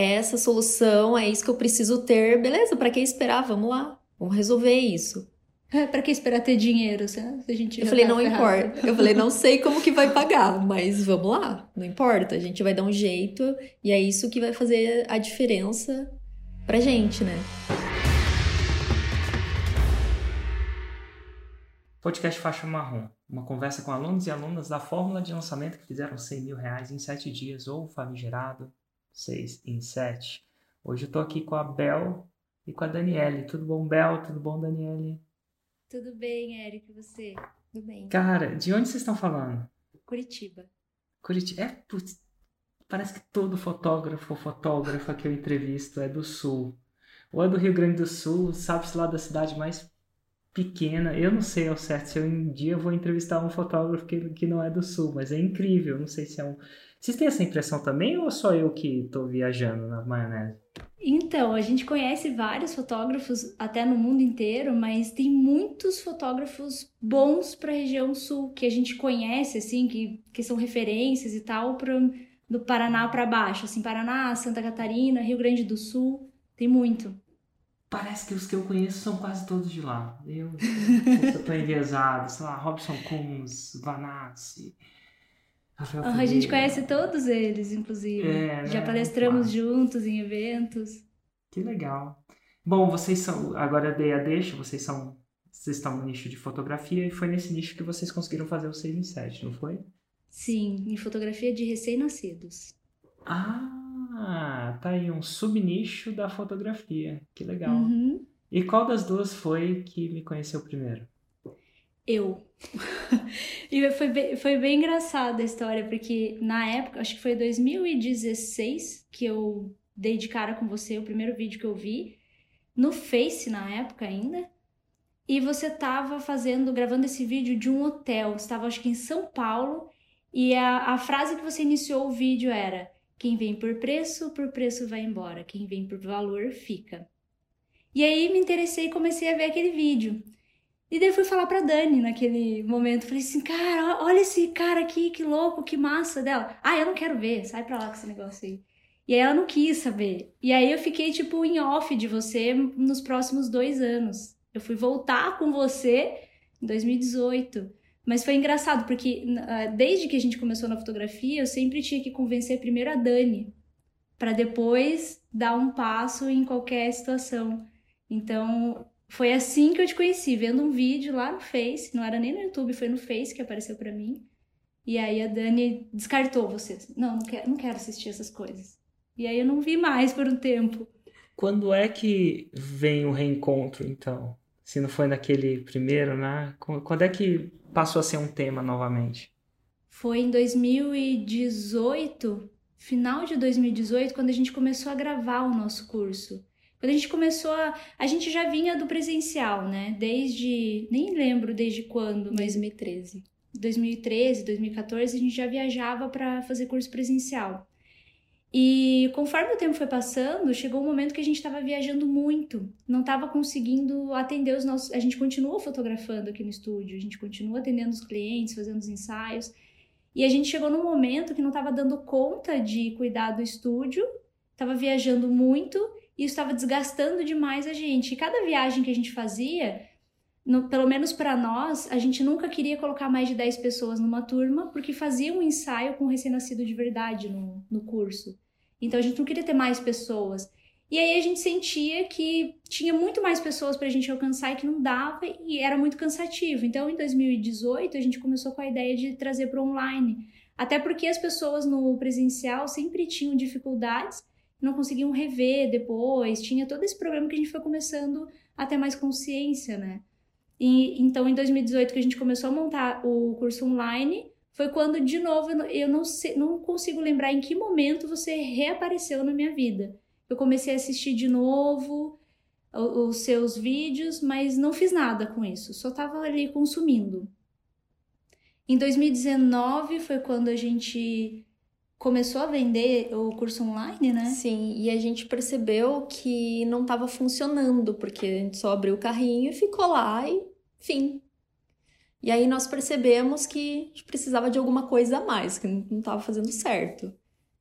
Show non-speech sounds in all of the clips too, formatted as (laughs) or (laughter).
é essa solução, é isso que eu preciso ter, beleza, para que esperar? Vamos lá, vamos resolver isso. É, pra que esperar ter dinheiro, se a gente Eu falei, tá não ferrado? importa. Eu falei, não sei como que vai pagar, mas vamos lá, não importa. A gente vai dar um jeito e é isso que vai fazer a diferença pra gente, né? Podcast Faixa Marrom. Uma conversa com alunos e alunas da fórmula de lançamento que fizeram 100 mil reais em 7 dias ou famigerado 6 em 7. Hoje eu tô aqui com a Bel e com a Daniele. Tudo bom, Bel? Tudo bom, Daniele? Tudo bem, Eric, e você? Tudo bem. Cara, de onde vocês estão falando? Curitiba. Curitiba. É, putz, parece que todo fotógrafo ou fotógrafa que eu entrevisto é do Sul. Ou é do Rio Grande do Sul, sabe-se lá da cidade mais pequena. Eu não sei ao certo se eu, um dia vou entrevistar um fotógrafo que, que não é do Sul, mas é incrível. Não sei se é um. Vocês têm essa impressão também ou só eu que tô viajando na maionese? Então, a gente conhece vários fotógrafos até no mundo inteiro, mas tem muitos fotógrafos bons para a região sul que a gente conhece assim, que, que são referências e tal para do Paraná para baixo, assim, Paraná, Santa Catarina, Rio Grande do Sul, tem muito. Parece que os que eu conheço são quase todos de lá. Eu, (laughs) eu tô enviesado, sei lá, Robson Coons, Vanassi, Rafael Ah, a gente conhece todos eles, inclusive. É, Já né? palestramos juntos em eventos. Que legal. Bom, vocês são. Agora eu dei a deixa, vocês são. Vocês estão no nicho de fotografia e foi nesse nicho que vocês conseguiram fazer o 6 em 7, não foi? Sim, em fotografia de recém-nascidos. Ah, tá aí um subnicho da fotografia. Que legal. Uhum. E qual das duas foi que me conheceu primeiro? Eu. (laughs) e foi bem, foi bem engraçada a história, porque na época, acho que foi 2016 que eu dei de cara com você, o primeiro vídeo que eu vi, no Face na época ainda. E você tava fazendo, gravando esse vídeo de um hotel. Você tava, acho que em São Paulo. E a, a frase que você iniciou o vídeo era: Quem vem por preço, por preço vai embora. Quem vem por valor, fica. E aí me interessei e comecei a ver aquele vídeo. E daí eu fui falar pra Dani naquele momento. Falei assim, cara, olha esse cara aqui, que louco, que massa dela. Ah, eu não quero ver, sai pra lá com esse negócio aí. E aí ela não quis saber. E aí eu fiquei, tipo, em off de você nos próximos dois anos. Eu fui voltar com você em 2018. Mas foi engraçado, porque ah, desde que a gente começou na fotografia, eu sempre tinha que convencer primeiro a Dani, pra depois dar um passo em qualquer situação. Então, foi assim que eu te conheci, vendo um vídeo lá no Face, não era nem no YouTube, foi no Face que apareceu pra mim. E aí a Dani descartou você. Não, não quero, não quero assistir essas coisas. E aí eu não vi mais por um tempo. Quando é que vem o reencontro, então? Se não foi naquele primeiro, né? Qu- Quando é que passou a ser um tema novamente? Foi em 2018, final de 2018, quando a gente começou a gravar o nosso curso. Quando a gente começou a. A gente já vinha do presencial, né? Desde. Nem lembro desde quando, mas 2013. 2013, 2014, a gente já viajava para fazer curso presencial. E conforme o tempo foi passando, chegou um momento que a gente estava viajando muito, não estava conseguindo atender os nossos. A gente continua fotografando aqui no estúdio, a gente continua atendendo os clientes, fazendo os ensaios. E a gente chegou num momento que não estava dando conta de cuidar do estúdio, estava viajando muito e isso estava desgastando demais a gente. E cada viagem que a gente fazia, no- pelo menos para nós, a gente nunca queria colocar mais de 10 pessoas numa turma, porque fazia um ensaio com recém-nascido de verdade no, no curso. Então a gente não queria ter mais pessoas. E aí a gente sentia que tinha muito mais pessoas pra gente alcançar e que não dava e era muito cansativo. Então em 2018 a gente começou com a ideia de trazer para online. Até porque as pessoas no presencial sempre tinham dificuldades, não conseguiam rever depois, tinha todo esse problema que a gente foi começando a ter mais consciência, né? E, então, em 2018, que a gente começou a montar o curso online, foi quando, de novo, eu não- sei, não consigo lembrar em que momento você reapareceu na minha vida. Eu comecei a assistir de novo os seus vídeos, mas não fiz nada com isso, só tava ali consumindo. Em 2019 foi quando a gente começou a vender o curso online, né? Sim, e a gente percebeu que não estava funcionando, porque a gente só abriu o carrinho e ficou lá e fim. E aí nós percebemos que a gente precisava de alguma coisa a mais, que não estava fazendo certo.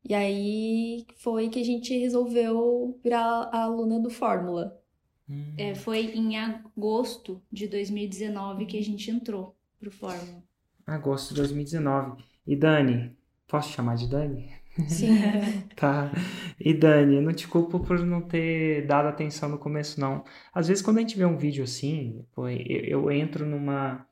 E aí foi que a gente resolveu virar a aluna do Fórmula. Hum. É, foi em agosto de 2019 que a gente entrou pro Fórmula. Agosto de 2019. E Dani, posso chamar de Dani? Sim. (laughs) Tá. E Dani, eu não te culpo por não ter dado atenção no começo, não. Às vezes, quando a gente vê um vídeo assim, eu, eu entro numa,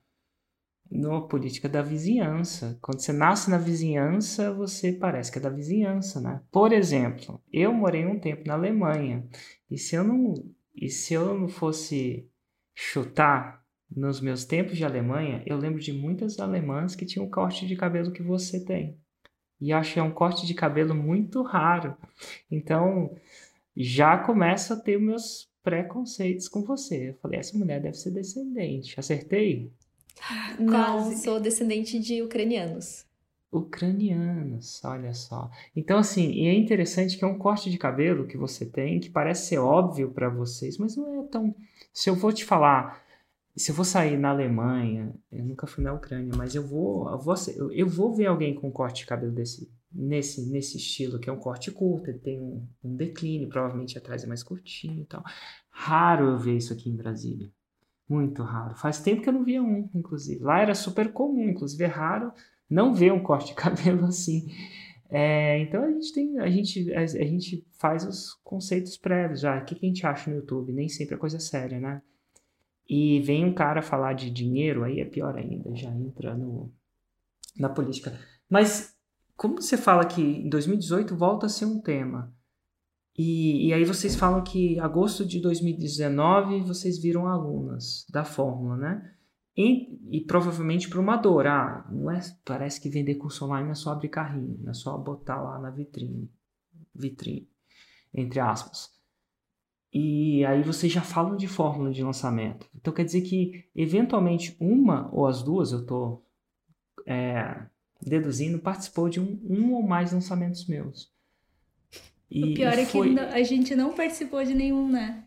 numa política da vizinhança. Quando você nasce na vizinhança, você parece que é da vizinhança, né? Por exemplo, eu morei um tempo na Alemanha. E se eu não, e se eu não fosse chutar nos meus tempos de Alemanha, eu lembro de muitas alemãs que tinham o corte de cabelo que você tem. E acho que é um corte de cabelo muito raro. Então, já começo a ter meus preconceitos com você. Eu falei, essa mulher deve ser descendente. Acertei? Não, Quase. sou descendente de ucranianos. Ucranianos, olha só. Então, assim, e é interessante que é um corte de cabelo que você tem, que parece ser óbvio para vocês, mas não é tão. Se eu vou te falar, se eu vou sair na Alemanha, eu nunca fui na Ucrânia, mas eu vou, eu vou, eu, vou ver alguém com um corte de cabelo desse, nesse, nesse estilo, que é um corte curto, ele tem um, um declínio, provavelmente atrás é mais curtinho e tal. Raro eu ver isso aqui em Brasília. Muito raro. Faz tempo que eu não via um, inclusive. Lá era super comum, inclusive é raro não ver um corte de cabelo (laughs) assim. É, então a gente tem, a gente, a, a gente faz os conceitos prévios já. O que, que a gente acha no YouTube? Nem sempre é coisa séria, né? E vem um cara falar de dinheiro, aí é pior ainda, já entra no, na política. Mas como você fala que em 2018 volta a ser um tema, e, e aí vocês falam que agosto de 2019 vocês viram alunas da fórmula, né? E, e provavelmente para uma dor. Ah, não é, parece que vender curso online é só abrir carrinho, é só botar lá na vitrine. Vitrine, entre aspas. E aí vocês já falam de fórmula de lançamento. Então quer dizer que, eventualmente, uma ou as duas, eu estou é, deduzindo, participou de um, um ou mais lançamentos meus. o pior é que a gente não participou de nenhum, né?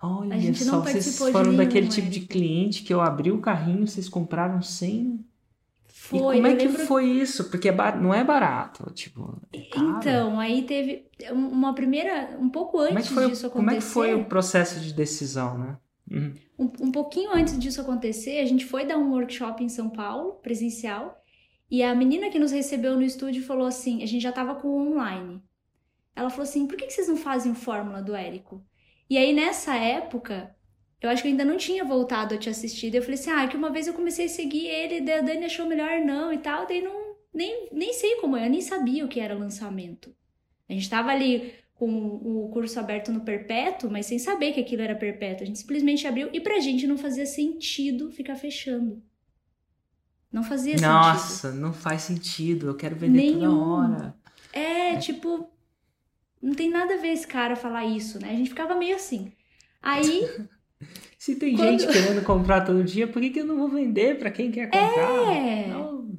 Olha A gente só, não vocês participou de foram nenhum, daquele tipo de cliente que eu abri o carrinho, vocês compraram sem. Foi, e como é que lembro foi isso? Porque é bar- não é barato, tipo. é. Então, aí teve uma primeira, um pouco é, antes foi, disso o- como é que acontecer. foi o processo de decisão, né? Uhum. Um, um pouquinho antes disso acontecer, a gente foi dar um workshop em São Paulo, presencial, e a menina que nos recebeu no estúdio falou assim: a gente já tava com o online. Ela falou assim: por que, que vocês não fazem o Fórmula do Érico? E aí, nessa época, eu acho que eu ainda não tinha voltado a te assistir. Daí eu falei assim: ah, que uma vez eu comecei a seguir ele, daí a Dani achou melhor não e tal, daí não. Nem, nem sei como é, eu nem sabia o que era lançamento. A gente tava ali com o curso aberto no perpétuo, mas sem saber que aquilo era perpétuo. A gente simplesmente abriu e pra gente não fazia sentido ficar fechando. Não fazia sentido. Nossa, não faz sentido. Eu quero vender toda Nenhum. hora. É, tipo, não tem nada a ver esse cara falar isso, né? A gente ficava meio assim. Aí, (laughs) Se tem Quando- gente querendo comprar todo dia, por que, que eu não vou vender pra quem quer comprar? é, Não.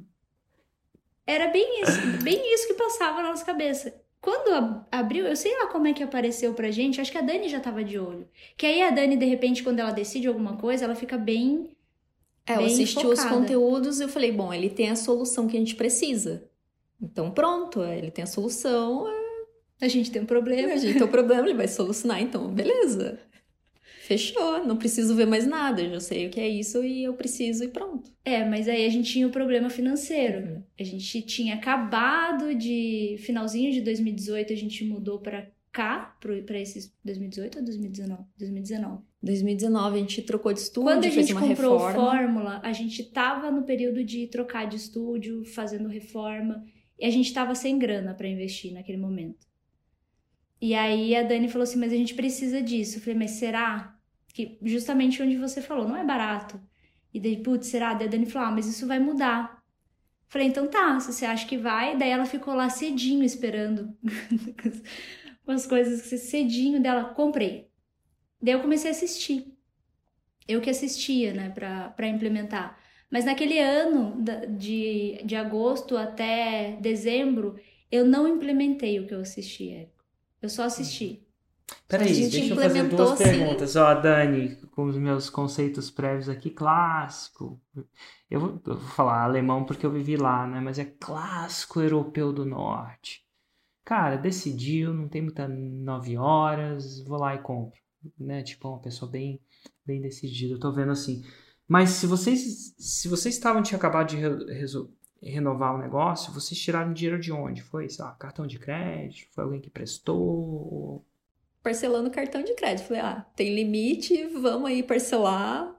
era bem isso, bem isso que passava na nossa cabeça. Quando ab- abriu, eu sei lá como é que apareceu pra gente, acho que a Dani já tava de olho. Que aí a Dani, de repente, quando ela decide alguma coisa, ela fica bem É, eu Bem assisti os focada. conteúdos e eu falei, bom, ele tem a solução que a gente precisa. Então pronto, ele tem a solução, A gente tem um problema. a gente tem o problema, ele vai solucionar, então beleza. Fechou, não preciso ver mais nada, eu já sei o que é isso e eu preciso e pronto. É, mas aí a gente tinha o problema financeiro. Uhum. A gente tinha acabado de. Finalzinho de 2018, a gente mudou pra cá, pra esses. 2018 ou 2019? 2019. 2019 a gente trocou de estúdio, Quando a fez gente uma comprou reforma. Fórmula, a gente tava no período de trocar de estúdio, fazendo reforma, e a gente tava sem grana pra investir naquele momento. E aí a Dani falou assim: Mas a gente precisa disso. Eu falei: Mas será? Que justamente onde você falou, não é barato. E daí, putz, será? Daí a Dani falou: Ah, mas isso vai mudar. Falei, então tá, se você acha que vai, daí ela ficou lá cedinho esperando (laughs) com as coisas cedinho dela, comprei. Daí eu comecei a assistir. Eu que assistia, né, pra, pra implementar. Mas naquele ano, de, de agosto até dezembro, eu não implementei o que eu assisti, Érico. Eu só assisti. Peraí, deixa eu fazer duas sim. perguntas. Ó, Dani, com os meus conceitos prévios aqui, clássico. Eu vou, eu vou falar alemão porque eu vivi lá, né? Mas é clássico europeu do norte. cara, decidiu, não tem muita nove horas, vou lá e compro, né? Tipo, uma pessoa bem, bem decidida. Eu tô vendo assim. Mas se vocês, se vocês estavam tinha acabado de re, renovar o negócio, vocês tiraram dinheiro de onde? Foi, sei lá, cartão de crédito? Foi alguém que prestou? Parcelando cartão de crédito. Falei, ah, tem limite, vamos aí parcelar.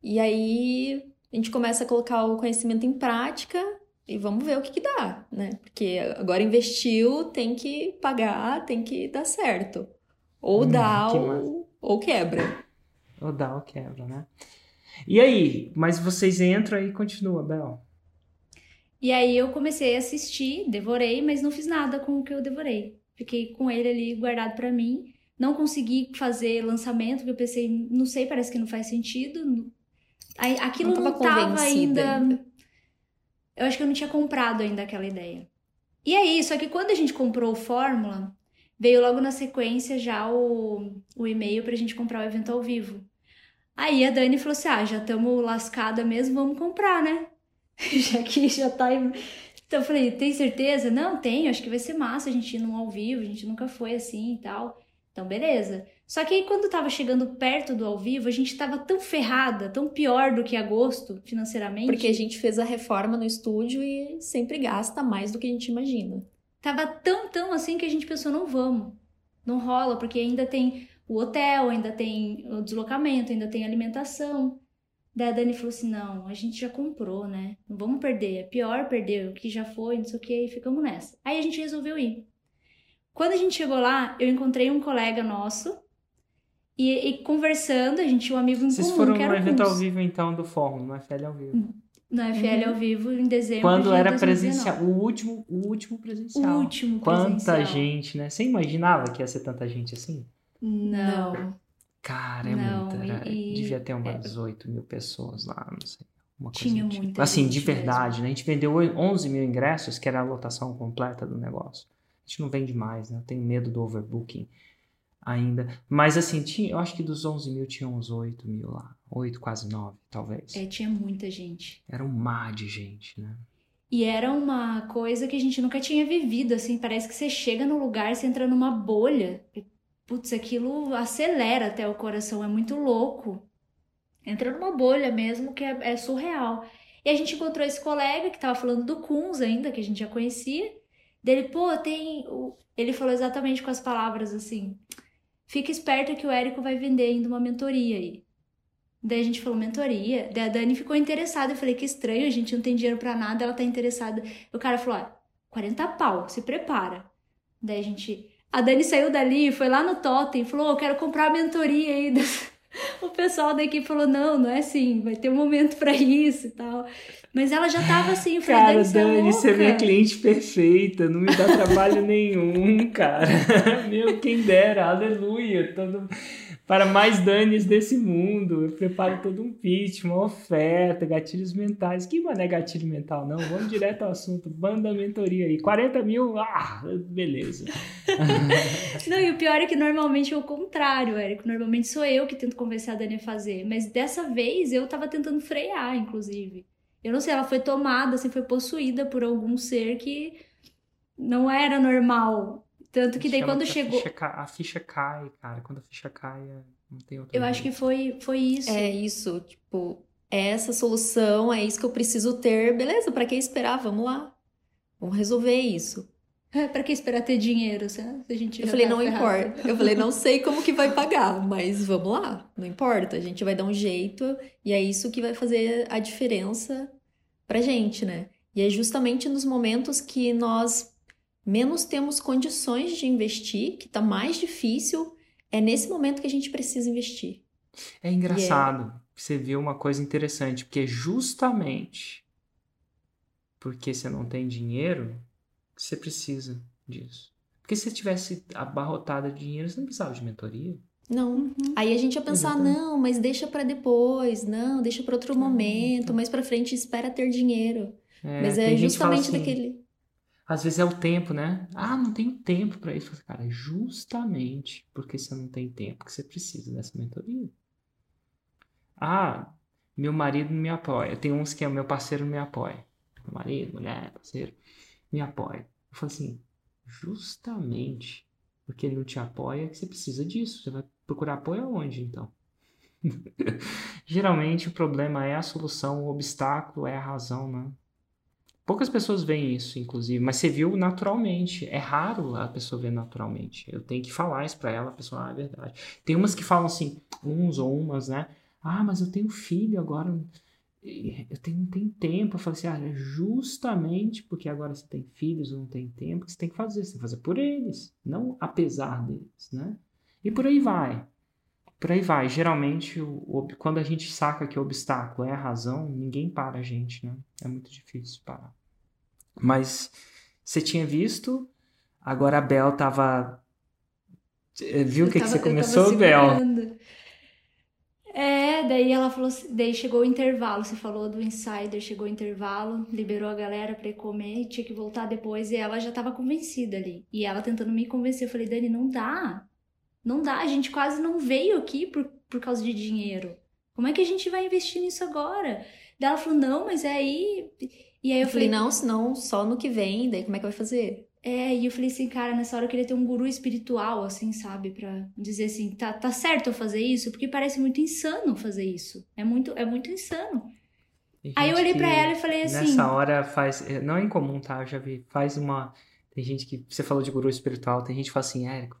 E aí a gente começa a colocar o conhecimento em prática e vamos ver o que, que dá, né? Porque agora investiu, tem que pagar, tem que dar certo. Ou hum, dá ou, ou quebra. Ou dá ou quebra, né? E aí? Mas vocês entram e continua, Bel. E aí eu comecei a assistir, devorei, mas não fiz nada com o que eu devorei. Fiquei com ele ali guardado para mim. Não consegui fazer lançamento, porque eu pensei, não sei, parece que não faz sentido. Aquilo não, não tava ainda. Eu acho que eu não tinha comprado ainda aquela ideia. E aí, só que quando a gente comprou o Fórmula, veio logo na sequência já o, o e-mail pra gente comprar o evento ao vivo. Aí a Dani falou assim: ah, já estamos lascada mesmo, vamos comprar, né? (laughs) já que já tá. Então eu falei, tem certeza? Não, tenho, acho que vai ser massa a gente ir num ao vivo, a gente nunca foi assim e tal. Então, beleza. Só que aí quando tava chegando perto do ao vivo, a gente tava tão ferrada, tão pior do que agosto financeiramente. Porque a gente fez a reforma no estúdio e sempre gasta mais do que a gente imagina. Tava tão, tão assim que a gente pensou, não vamos. Não rola, porque ainda tem o hotel, ainda tem o deslocamento, ainda tem alimentação. Daí a Dani falou assim: não, a gente já comprou, né? Não vamos perder. É pior perder o que já foi, não sei o que, e ficamos nessa. Aí a gente resolveu ir. Quando a gente chegou lá, eu encontrei um colega nosso e, e conversando, a gente tinha um amigo em Vocês comum, foram que era o evento ao vivo, então, do Fórmula, no FL ao vivo. No FL ao vivo, em dezembro Quando de era 2019. presencial. O último, o último O presencial. último Quanta presencial. gente, né? Você imaginava que ia ser tanta gente assim? Não. Cara, é Não, muita. Era, e- devia ter umas 8 mil pessoas lá, não sei. Uma coisa Tinha tipo. muita Assim, gente de verdade, né? A gente vendeu 11 mil ingressos, que era a lotação completa do negócio. A gente não vende mais, né? Eu tenho medo do overbooking ainda. Mas assim, tinha, eu acho que dos 11 mil tinha uns 8 mil lá. 8, quase 9, talvez. É, tinha muita gente. Era um mar de gente, né? E era uma coisa que a gente nunca tinha vivido, assim, parece que você chega no lugar, você entra numa bolha. E, putz, aquilo acelera até o coração, é muito louco. Entra numa bolha mesmo, que é, é surreal. E a gente encontrou esse colega que tava falando do Kunz ainda, que a gente já conhecia. Dele, pô, tem. Ele falou exatamente com as palavras assim: fica esperto que o Érico vai vender ainda uma mentoria aí. Daí a gente falou mentoria. Daí a Dani ficou interessada. Eu falei que estranho, a gente não tem dinheiro pra nada, ela tá interessada. O cara falou: ó, 40 pau, se prepara. Daí a gente. A Dani saiu dali, foi lá no Totem, falou: eu quero comprar a mentoria aí. (laughs) O pessoal da equipe falou: não, não é assim, vai ter um momento pra isso e tal. Mas ela já tava assim, eu falei: Cara, Dani, você é Dani, você é minha louca?" cliente perfeita, não me dá trabalho nenhum, (laughs) cara. Meu, quem dera, aleluia. Todo... Para mais Danis desse mundo, eu preparo todo um pitch, uma oferta, gatilhos mentais. Que mané gatilho mental, não? Vamos direto ao assunto. Banda mentoria aí. 40 mil, ah, beleza. (laughs) Não, e o pior é que normalmente é o contrário, Érico. Normalmente sou eu que tento convencer a Dani a fazer. Mas dessa vez eu tava tentando frear, inclusive. Eu não sei, ela foi tomada, assim, foi possuída por algum ser que não era normal. Tanto que daí Chama quando a chegou. ficha ca- a ficha cai, cara. Quando a ficha cai, é- não tem outra Eu acho que foi, foi isso. É isso, tipo, é essa solução, é isso que eu preciso ter. Beleza, pra que esperar? Vamos lá. Vamos resolver isso. pra que esperar ter dinheiro, se se a gente Eu falei, tá não ferrado? importa. Eu falei, não sei como que vai pagar, mas vamos lá. Não importa. A gente vai dar um jeito e é isso que vai fazer a diferença pra gente, né? E é justamente nos momentos que nós menos temos condições de investir, que tá mais difícil, é nesse momento que a gente precisa investir. É engraçado. Você viu uma coisa interessante, porque justamente porque você não tem dinheiro, você precisa disso. Porque se você tivesse abarrotada de dinheiro, você não precisava de mentoria. Não. Uhum. Aí a gente ia pensar, Exatamente. não, mas deixa pra depois, não, deixa pra outro momento, mais pra frente espera ter dinheiro. É, mas é justamente assim, daquele. Às vezes é o tempo, né? Ah, não tenho tempo pra isso. Cara, é justamente porque você não tem tempo que você precisa dessa mentoria. Ah, meu marido me apoia. Tem uns que é meu parceiro me apoia. Meu marido, mulher, parceiro, me apoia. Eu falo assim, justamente porque ele não te apoia que você precisa disso. Você vai procurar apoio aonde, então? (laughs) Geralmente o problema é a solução, o obstáculo é a razão, né? Poucas pessoas veem isso, inclusive, mas você viu naturalmente. É raro a pessoa ver naturalmente. Eu tenho que falar isso pra ela, a pessoa, ah, é verdade. Tem umas que falam assim, uns ou umas, né? Ah, mas eu tenho filho agora, eu tenho, não tenho tempo. Eu falo assim, ah, é justamente porque agora você tem filhos ou não tem tempo que você tem que fazer. Você tem que fazer por eles, não apesar deles, né? E por aí vai. Por aí vai. Geralmente, o, o, quando a gente saca que o obstáculo é a razão, ninguém para a gente, né? É muito difícil parar. Mas você tinha visto, agora a Bel tava. Eh, viu o que, que você começou, Bel? É, daí ela falou, daí chegou o intervalo, você falou do insider, chegou o intervalo, liberou a galera para ir comer, tinha que voltar depois e ela já tava convencida ali. E ela tentando me convencer, eu falei, Dani, não dá. Não dá, a gente quase não veio aqui por, por causa de dinheiro. Como é que a gente vai investir nisso agora? Daí ela falou, não, mas é aí. E aí eu, eu falei, não, senão só no que vem, daí como é que vai fazer? É, e eu falei assim, cara, nessa hora eu queria ter um guru espiritual, assim, sabe? Pra dizer assim, tá, tá certo eu fazer isso? Porque parece muito insano fazer isso. É muito, é muito insano. Aí eu olhei para ela e falei assim. Nessa hora faz. Não é incomum, tá? Eu já vi. Faz uma. Tem gente que. Você falou de guru espiritual, tem gente que fala assim, Érico,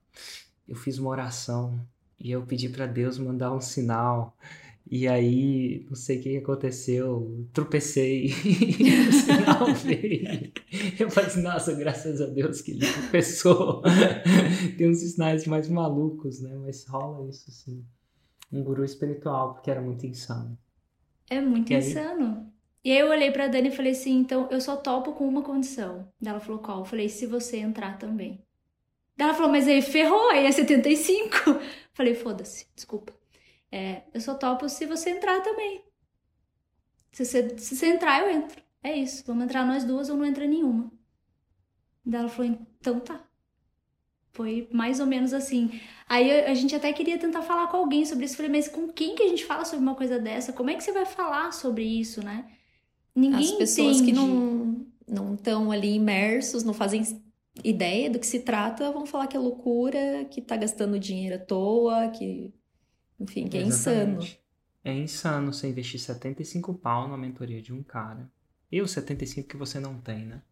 eu fiz uma oração e eu pedi para Deus mandar um sinal. E aí, não sei o que aconteceu, tropecei (laughs) e o sinal (laughs) veio. Eu falei assim, nossa, graças a Deus que ele tropeçou. (laughs) Tem uns sinais mais malucos, né? Mas rola isso, sim. Um guru espiritual, porque era muito insano. É muito e insano. Aí... E aí eu olhei pra Dani e falei assim, então eu só topo com uma condição. Ela falou, qual? Eu falei, se você entrar também. Daí ela falou, mas aí ferrou, aí é 75. (laughs) Falei, foda-se, desculpa. É, eu só topo se você entrar também. Se você, se você entrar, eu entro. É isso, vamos entrar nós duas ou não entra nenhuma. Daí ela falou, então tá. Foi mais ou menos assim. Aí a gente até queria tentar falar com alguém sobre isso. Falei, mas com quem que a gente fala sobre uma coisa dessa? Como é que você vai falar sobre isso, né? Ninguém As pessoas entende. que não não estão ali imersos, não fazem ideia do que se trata, vão falar que é loucura, que tá gastando dinheiro à toa, que. Enfim, que é Exatamente. insano. É insano você investir 75 pau na mentoria de um cara. E os 75 que você não tem, né?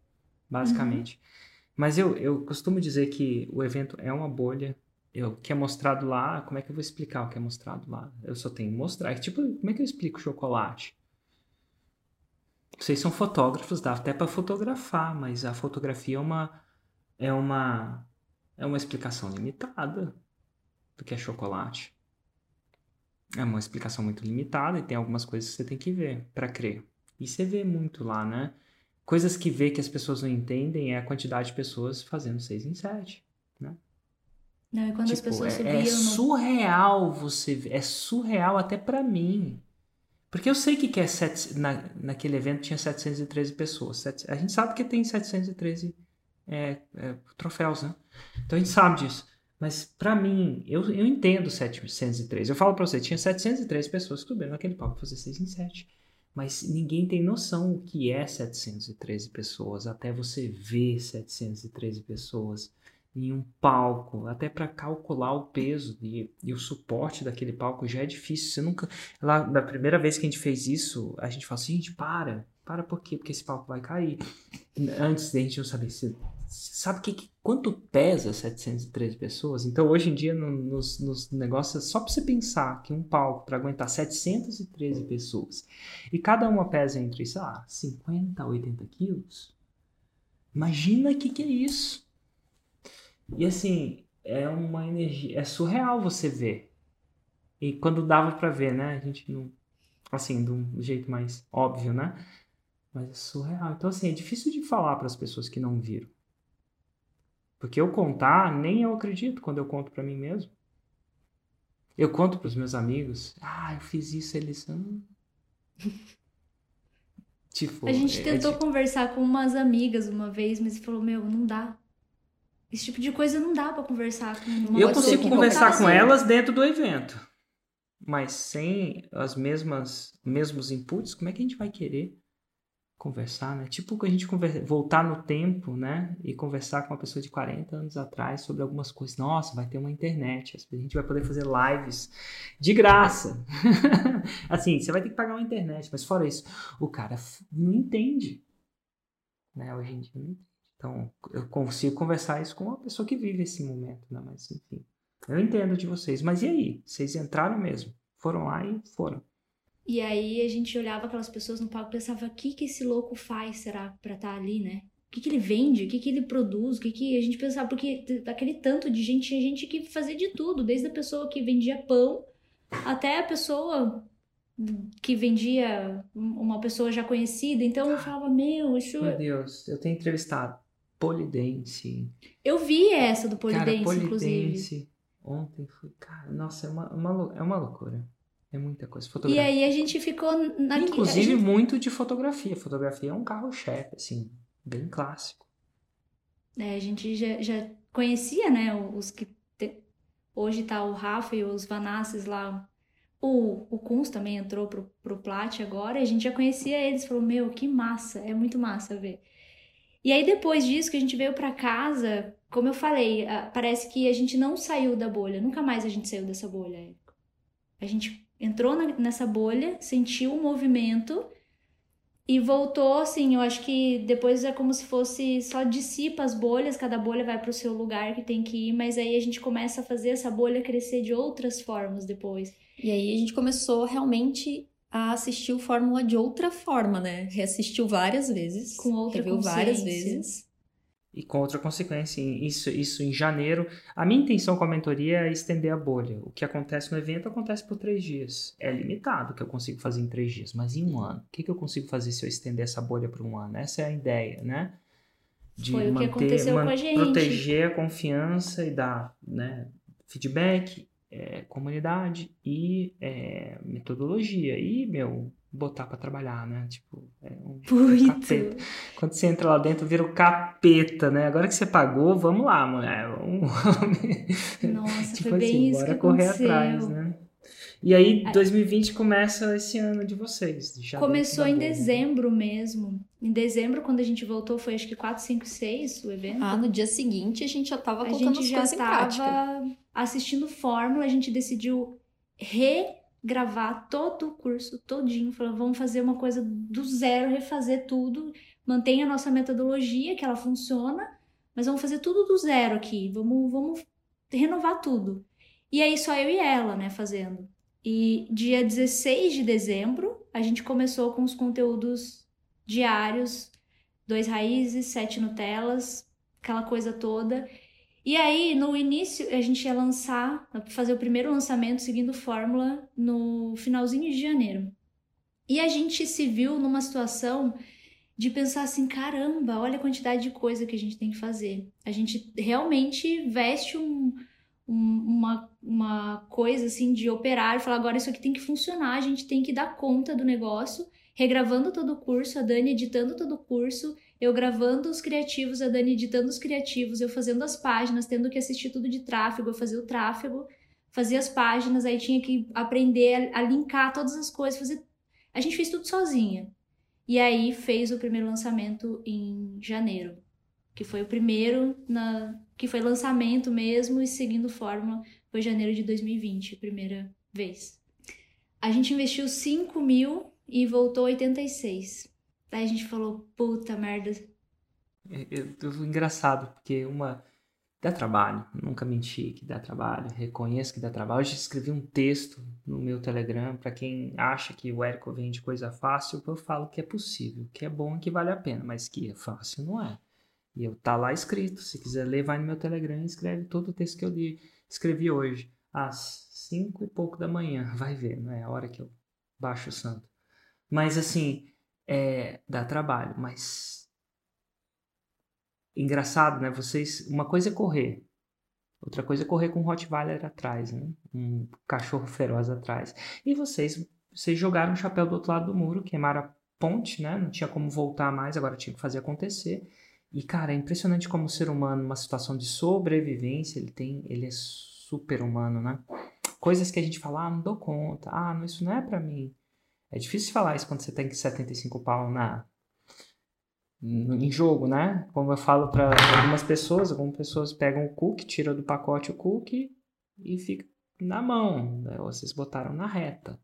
Basicamente. Uhum. Mas eu, eu costumo dizer que o evento é uma bolha. Eu, o que é mostrado lá, como é que eu vou explicar o que é mostrado lá? Eu só tenho que mostrar. É tipo, como é que eu explico chocolate? Vocês são fotógrafos, dá até para fotografar, mas a fotografia é uma é uma é uma explicação limitada do que é chocolate. É uma explicação muito limitada e tem algumas coisas que você tem que ver para crer. E você vê muito lá, né? Coisas que vê que as pessoas não entendem é a quantidade de pessoas fazendo 6 em 7, né? Não, e quando tipo, as pessoas é, subiam... É surreal você... É surreal até para mim. Porque eu sei que, que é... Sete, na, naquele evento tinha 713 pessoas. A gente sabe que tem 713 é, é, troféus, né? Então a gente sabe disso. Mas para mim, eu, eu entendo 703. Eu falo para você, tinha 703 pessoas que subiram naquele palco fazer 6 em 7. Mas ninguém tem noção o que é 713 pessoas, até você ver 713 pessoas em um palco, até para calcular o peso e, e, o suporte daquele palco já é difícil. Você nunca. Lá, da primeira vez que a gente fez isso, a gente falou assim: gente, para, para por quê? Porque esse palco vai cair. Antes a gente não sabia se. Sabe que, quanto pesa 713 pessoas? Então hoje em dia no, nos, nos negócios, só para você pensar que um palco para aguentar 713 pessoas e cada uma pesa entre, sei lá, 50 a 80 quilos. Imagina o que, que é isso. E assim, é uma energia, é surreal você ver. E quando dava para ver, né? A gente não. Assim, de um jeito mais óbvio, né? Mas é surreal. Então, assim, é difícil de falar para as pessoas que não viram. Porque eu contar, nem eu acredito quando eu conto para mim mesmo. Eu conto para os meus amigos, ah, eu fiz isso, eles. (laughs) tipo, a gente é, tentou é, conversar com umas amigas uma vez, mas falou: Meu, não dá. Esse tipo de coisa não dá para conversar com uma Eu consigo conversar com elas dentro do evento. Mas sem as mesmas mesmos inputs, como é que a gente vai querer conversar, né? Tipo que a gente conversa, voltar no tempo, né? E conversar com uma pessoa de 40 anos atrás sobre algumas coisas. Nossa, vai ter uma internet, a gente vai poder fazer lives de graça. (laughs) assim, você vai ter que pagar uma internet, mas fora isso, o cara não entende, né? Hoje em dia não entende. Então, eu consigo conversar isso com uma pessoa que vive esse momento, né? Mas, enfim, eu entendo de vocês. Mas e aí? Vocês entraram mesmo? Foram lá e foram. E aí a gente olhava aquelas pessoas no palco e pensava, o que que esse louco faz, será, pra estar tá ali, né? O que que ele vende? O que que ele produz? O que que... A gente pensava, porque daquele tanto de gente, tinha gente que fazia de tudo. Desde a pessoa que vendia pão, até a pessoa que vendia uma pessoa já conhecida. Então eu falava, meu, isso... Meu Deus, eu tenho entrevistado Polidense. Eu vi essa do Polidense, cara, Polidense inclusive. Ontem foi, cara, nossa, é uma, uma, é uma loucura. É muita coisa. Fotografia. E aí a gente ficou naquele. Inclusive, gente... muito de fotografia. Fotografia é um carro-chefe, assim, bem clássico. É, a gente já, já conhecia, né, os que. Te... Hoje tá o Rafa e os Vanasses lá. O, o Kunz também entrou pro, pro Plat agora. a gente já conhecia eles. Falou, meu, que massa. É muito massa ver. E aí, depois disso, que a gente veio para casa, como eu falei, parece que a gente não saiu da bolha. Nunca mais a gente saiu dessa bolha. A gente entrou na, nessa bolha, sentiu o movimento e voltou assim. Eu acho que depois é como se fosse só dissipa as bolhas, cada bolha vai para o seu lugar que tem que ir, mas aí a gente começa a fazer essa bolha crescer de outras formas depois. E aí a gente começou realmente a assistir o Fórmula de outra forma, né? Reassistiu várias vezes. Com outra reviu várias vezes e com outra consequência, isso, isso em janeiro. A minha intenção com a mentoria é estender a bolha. O que acontece no evento acontece por três dias. É limitado o que eu consigo fazer em três dias, mas em um ano, o que, que eu consigo fazer se eu estender essa bolha por um ano? Essa é a ideia, né? De Foi manter, o que aconteceu man, com a gente. proteger a confiança e dar né, feedback, é, comunidade e é, metodologia. E, meu, botar para trabalhar, né? Tipo, é um, um capeta. Quando você entra lá dentro, vira o capeta, né? Agora que você pagou, vamos lá, mulher. Vamos... Nossa, (laughs) tipo foi bem assim, isso bora que correr aconteceu. atrás, né? E aí, 2020 começa esse ano de vocês. Começou em dezembro mesmo. Em dezembro, quando a gente voltou, foi acho que 4, 5, 6 o evento. Ah, no dia seguinte a gente já tava colocando as coisas em prática. A gente já tava assistindo Fórmula, a gente decidiu re gravar todo o curso todinho, falando, vamos fazer uma coisa do zero, refazer tudo, mantenha a nossa metodologia, que ela funciona, mas vamos fazer tudo do zero aqui, vamos, vamos renovar tudo. E aí só eu e ela, né, fazendo. E dia 16 de dezembro, a gente começou com os conteúdos diários, dois raízes, sete Nutelas, aquela coisa toda. E aí, no início, a gente ia lançar, fazer o primeiro lançamento seguindo fórmula no finalzinho de janeiro. E a gente se viu numa situação de pensar assim: caramba, olha a quantidade de coisa que a gente tem que fazer. A gente realmente veste um, um, uma, uma coisa assim de operar e falar: agora isso aqui tem que funcionar, a gente tem que dar conta do negócio, regravando todo o curso, a Dani editando todo o curso eu gravando os criativos, a Dani editando os criativos, eu fazendo as páginas, tendo que assistir tudo de tráfego, eu fazia o tráfego, fazia as páginas, aí tinha que aprender a, linkar todas as coisas, fazer... A gente fez tudo sozinha. E aí fez o primeiro lançamento em janeiro, que foi o primeiro na que foi lançamento mesmo e seguindo fórmula, foi janeiro de 2020, a primeira vez. A gente investiu 5 mil e voltou 86. Daí a gente falou, puta merda. É, engraçado, porque uma. Dá trabalho, nunca menti que dá trabalho, reconheço que dá trabalho. Hoje escrevi um texto no meu Telegram para quem acha que o Érico vende coisa fácil, eu falo que é possível, que é bom e que vale a pena, mas que é fácil não é. E eu tá lá escrito, se quiser ler, vai no meu Telegram e escreve todo o texto que eu li, escrevi hoje, às cinco e pouco da manhã, (laughs) vai ver, não é a hora que eu baixo o santo. Mas assim, é, dá trabalho, mas engraçado, né? Vocês, uma coisa é correr, outra coisa é correr com um Rottweiler atrás, né? Um cachorro feroz atrás. E vocês, vocês jogaram o chapéu do outro lado do muro, queimaram a ponte, né? Não tinha como voltar mais, agora tinha que fazer acontecer. E cara, é impressionante como o ser humano, numa situação de sobrevivência, ele tem, ele é super humano, né? Coisas que a gente fala, ah, não dou conta, ah, isso não é para mim. É difícil falar isso quando você tem 75 pau na, em jogo, né? Como eu falo para algumas pessoas, algumas pessoas pegam o cookie, tiram do pacote o cookie e fica na mão. Né? Vocês botaram na reta.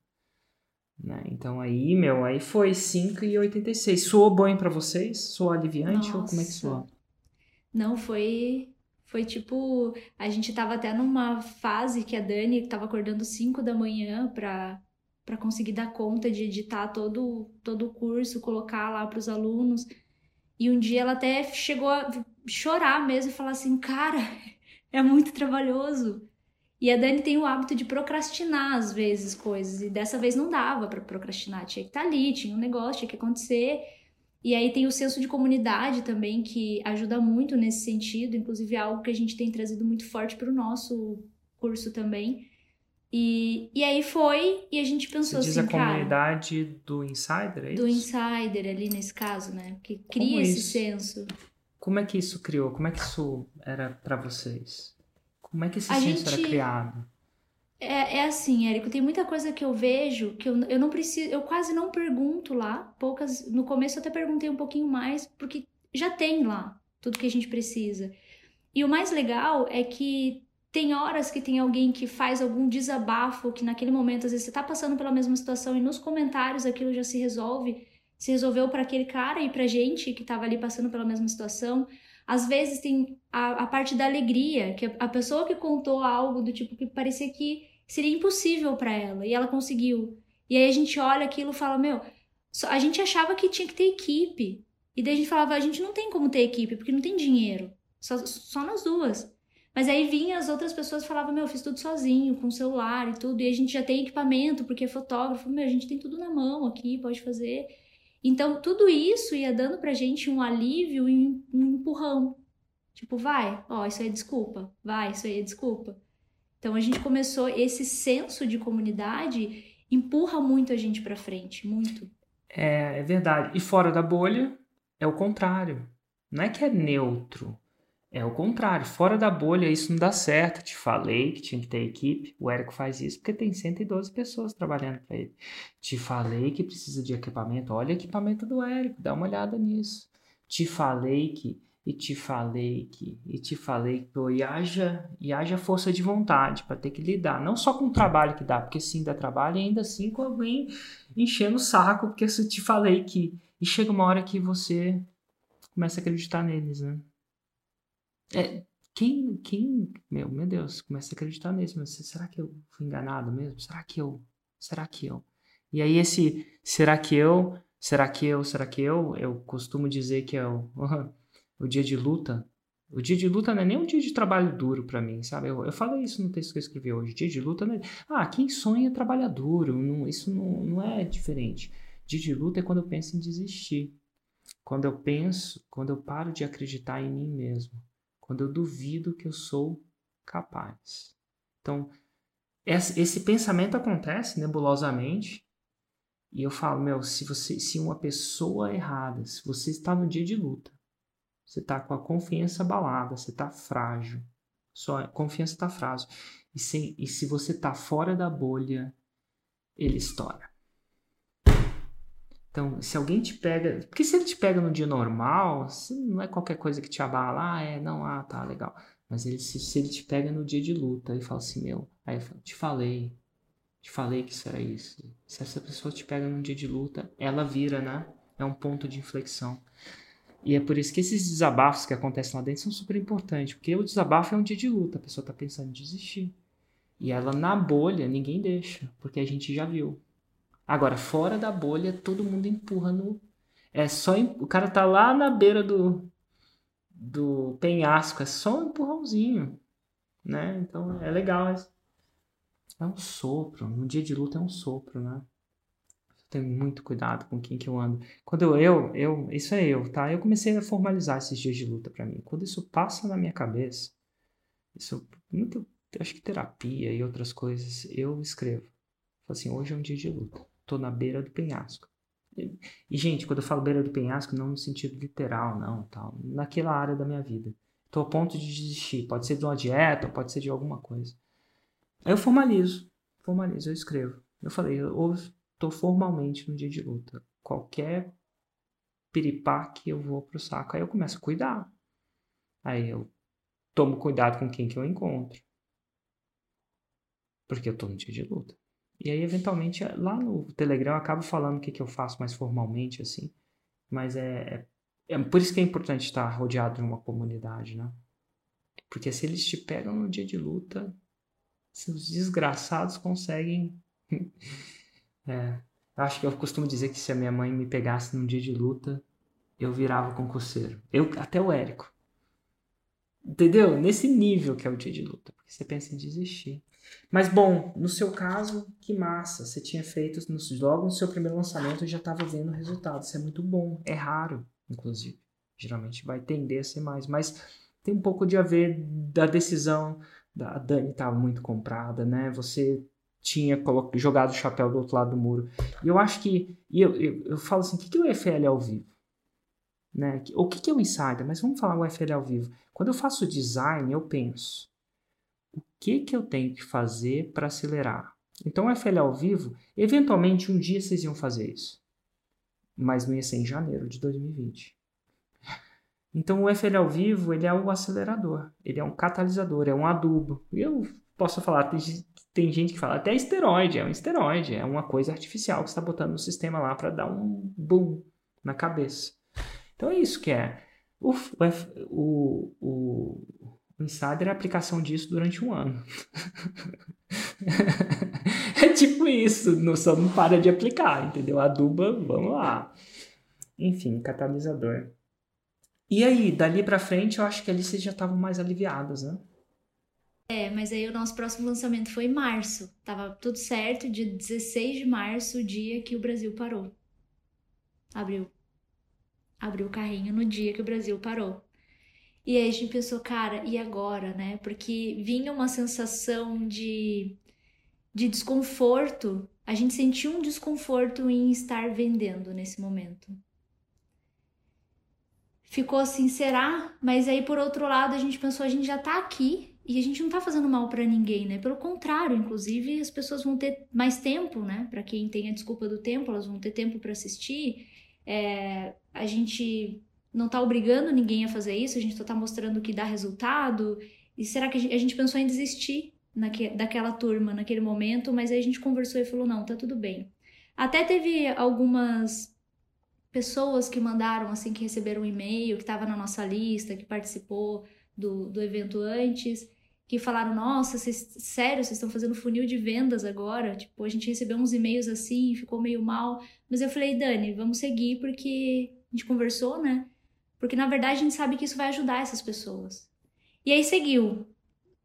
Né? Então aí, meu, aí foi 5,86. Soou bom para vocês? Soou aliviante Nossa. ou como é que soou? Não, foi foi tipo, a gente tava até numa fase que a Dani tava acordando 5 da manhã pra, pra conseguir dar conta de editar todo, todo o curso, colocar lá pros alunos. E um dia ela até chegou a chorar mesmo e falar assim: cara, (laughs) é muito trabalhoso. E a Dani tem o hábito de procrastinar às vezes coisas, e dessa vez não dava para procrastinar, tinha que estar tá ali, tinha um negócio, tinha que acontecer. E aí tem o senso de comunidade também, que ajuda muito nesse sentido, inclusive é algo que a gente tem trazido muito forte para o nosso curso também. E, e aí foi, e a gente pensou Você diz assim, a comunidade cara, do Insider, é isso? Do Insider ali nesse caso, né? Que cria Como esse isso? senso. Como é que isso criou? Como é que isso era para vocês? Como é que esse a senso gente... era criado? É, é assim, Érico, tem muita coisa que eu vejo que eu, eu não preciso, eu quase não pergunto lá. Poucas, no começo eu até perguntei um pouquinho mais, porque já tem lá tudo que a gente precisa. E o mais legal é que tem horas que tem alguém que faz algum desabafo, que naquele momento, às vezes, você tá passando pela mesma situação e nos comentários aquilo já se resolve. Se resolveu para aquele cara e pra gente que tava ali passando pela mesma situação. Às vezes tem a, a parte da alegria, que a pessoa que contou algo do tipo que parecia que seria impossível para ela e ela conseguiu. E aí a gente olha aquilo e fala: Meu, a gente achava que tinha que ter equipe. E daí a gente falava: A gente não tem como ter equipe porque não tem dinheiro. Só, só nós duas. Mas aí vinha as outras pessoas falavam: Meu, eu fiz tudo sozinho, com celular e tudo. E a gente já tem equipamento porque é fotógrafo. Meu, a gente tem tudo na mão aqui, pode fazer. Então, tudo isso ia dando pra gente um alívio e um empurrão. Tipo, vai, ó, isso aí é desculpa. Vai, isso aí é desculpa. Então a gente começou esse senso de comunidade empurra muito a gente para frente, muito. É, é verdade. E fora da bolha é o contrário. Não é que é neutro. É o contrário. Fora da bolha isso não dá certo. Te falei que tinha que ter equipe. O Érico faz isso porque tem 112 pessoas trabalhando para ele. Te falei que precisa de equipamento. Olha o equipamento do Érico. Dá uma olhada nisso. Te falei que e te falei que, e te falei que, pô, e haja, e haja força de vontade para ter que lidar, não só com o trabalho que dá, porque sim dá trabalho, e ainda assim com alguém enchendo o saco, porque eu te falei que, e chega uma hora que você começa a acreditar neles, né? É, quem, quem, meu, meu Deus, começa a acreditar mas será que eu fui enganado mesmo? Será que eu, será que eu? E aí esse, será que eu, será que eu, será que eu, eu costumo dizer que é o (laughs) o dia de luta. O dia de luta não é nem um dia de trabalho duro para mim, sabe? Eu, eu falei isso no texto que eu escrevi hoje. Dia de luta não é. Ah, quem sonha trabalha duro. Não, isso não, não é diferente. Dia de luta é quando eu penso em desistir. Quando eu penso, quando eu paro de acreditar em mim mesmo. Quando eu duvido que eu sou capaz. Então, esse pensamento acontece nebulosamente e eu falo, meu, se você, se uma pessoa errada, se você está no dia de luta, você está com a confiança abalada, você está frágil. Sua confiança está frágil. E, se, e se você está fora da bolha, ele estoura. Então, se alguém te pega. Porque se ele te pega no dia normal, não é qualquer coisa que te abala. Ah, é, não, ah, tá, legal. Mas ele, se, se ele te pega no dia de luta e fala assim, meu, aí eu falo, te falei, te falei que isso era isso. Se essa pessoa te pega num dia de luta, ela vira, né? É um ponto de inflexão. E é por isso que esses desabafos que acontecem lá dentro são super importantes, porque o desabafo é um dia de luta, a pessoa está pensando em desistir. E ela na bolha, ninguém deixa, porque a gente já viu. Agora, fora da bolha, todo mundo empurra no. É só. O cara tá lá na beira do, do penhasco, é só um empurrãozinho. Né? Então é legal. É um sopro. No dia de luta é um sopro, né? tenho muito cuidado com quem que eu ando. Quando eu, eu, eu, isso é eu, tá? Eu comecei a formalizar esses dias de luta para mim. Quando isso passa na minha cabeça, isso, muito, acho que terapia e outras coisas, eu escrevo. Falo assim, hoje é um dia de luta. Tô na beira do penhasco. E, gente, quando eu falo beira do penhasco, não no sentido literal, não, tal. Naquela área da minha vida. Tô a ponto de desistir. Pode ser de uma dieta, pode ser de alguma coisa. Aí eu formalizo. Formalizo, eu escrevo. Eu falei, eu, estou formalmente no dia de luta. Qualquer piripaque, eu vou pro saco. Aí eu começo a cuidar. Aí eu tomo cuidado com quem que eu encontro. Porque eu tô no dia de luta. E aí, eventualmente, lá no Telegram eu acabo falando o que, que eu faço mais formalmente, assim. Mas é, é, é por isso que é importante estar rodeado de uma comunidade, né? Porque se eles te pegam no dia de luta, se os desgraçados conseguem. (laughs) é, acho que eu costumo dizer que se a minha mãe me pegasse num dia de luta, eu virava concurseiro. Eu, até o Érico. Entendeu? Nesse nível que é o dia de luta. Porque você pensa em desistir. Mas bom, no seu caso, que massa. Você tinha feito no, logo no seu primeiro lançamento e já estava vendo o resultado. Isso é muito bom. É raro, inclusive. Geralmente vai tender a ser mais. Mas tem um pouco de a ver da decisão. Da, a Dani estava muito comprada, né? Você tinha jogado o chapéu do outro lado do muro. E eu acho que. E eu, eu, eu falo assim: o que, que é o FL ao vivo? Né? O que, que é o insider? Mas vamos falar o FL ao vivo. Quando eu faço design, eu penso: que, que eu tenho que fazer para acelerar? Então, o FL ao vivo, eventualmente um dia vocês iam fazer isso. Mas não ia ser em janeiro de 2020. Então, o FL ao vivo, ele é o acelerador, ele é um catalisador, é um adubo. Eu posso falar, tem, tem gente que fala, até esteroide, é um esteroide, é uma coisa artificial que está botando no sistema lá para dar um boom na cabeça. Então, é isso que é. O, o, o Insider é a aplicação disso durante um ano. (laughs) é tipo isso, não, só não para de aplicar, entendeu? Aduba, vamos lá. Enfim, catalisador. E aí, dali pra frente, eu acho que ali vocês já estavam mais aliviadas, né? É, mas aí o nosso próximo lançamento foi em março. Tava tudo certo, dia 16 de março, o dia que o Brasil parou. Abriu. Abriu o carrinho no dia que o Brasil parou. E aí a gente pensou, cara, e agora, né? Porque vinha uma sensação de, de desconforto. A gente sentiu um desconforto em estar vendendo nesse momento. Ficou assim, será? Mas aí por outro lado a gente pensou, a gente já tá aqui e a gente não tá fazendo mal para ninguém, né? Pelo contrário, inclusive as pessoas vão ter mais tempo, né? Para quem tem a desculpa do tempo, elas vão ter tempo para assistir. É, a gente não está obrigando ninguém a fazer isso, a gente só está mostrando que dá resultado. E será que a gente pensou em desistir naque, daquela turma naquele momento, mas aí a gente conversou e falou: não, tá tudo bem. Até teve algumas pessoas que mandaram, assim, que receberam um e-mail, que estava na nossa lista, que participou do, do evento antes, que falaram: Nossa, vocês, sério, vocês estão fazendo funil de vendas agora? Tipo, a gente recebeu uns e-mails assim, ficou meio mal. Mas eu falei: Dani, vamos seguir porque a gente conversou, né? Porque na verdade a gente sabe que isso vai ajudar essas pessoas. E aí seguiu.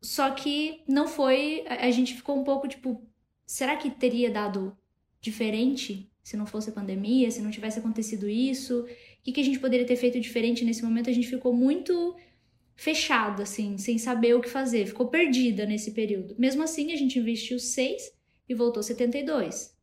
Só que não foi. A gente ficou um pouco tipo: será que teria dado diferente se não fosse a pandemia, se não tivesse acontecido isso? O que, a gente poderia ter feito diferente nesse momento? A gente ficou muito fechado, assim, sem saber o que fazer, ficou perdida nesse período. Mesmo assim, a gente investiu 6 e voltou 72.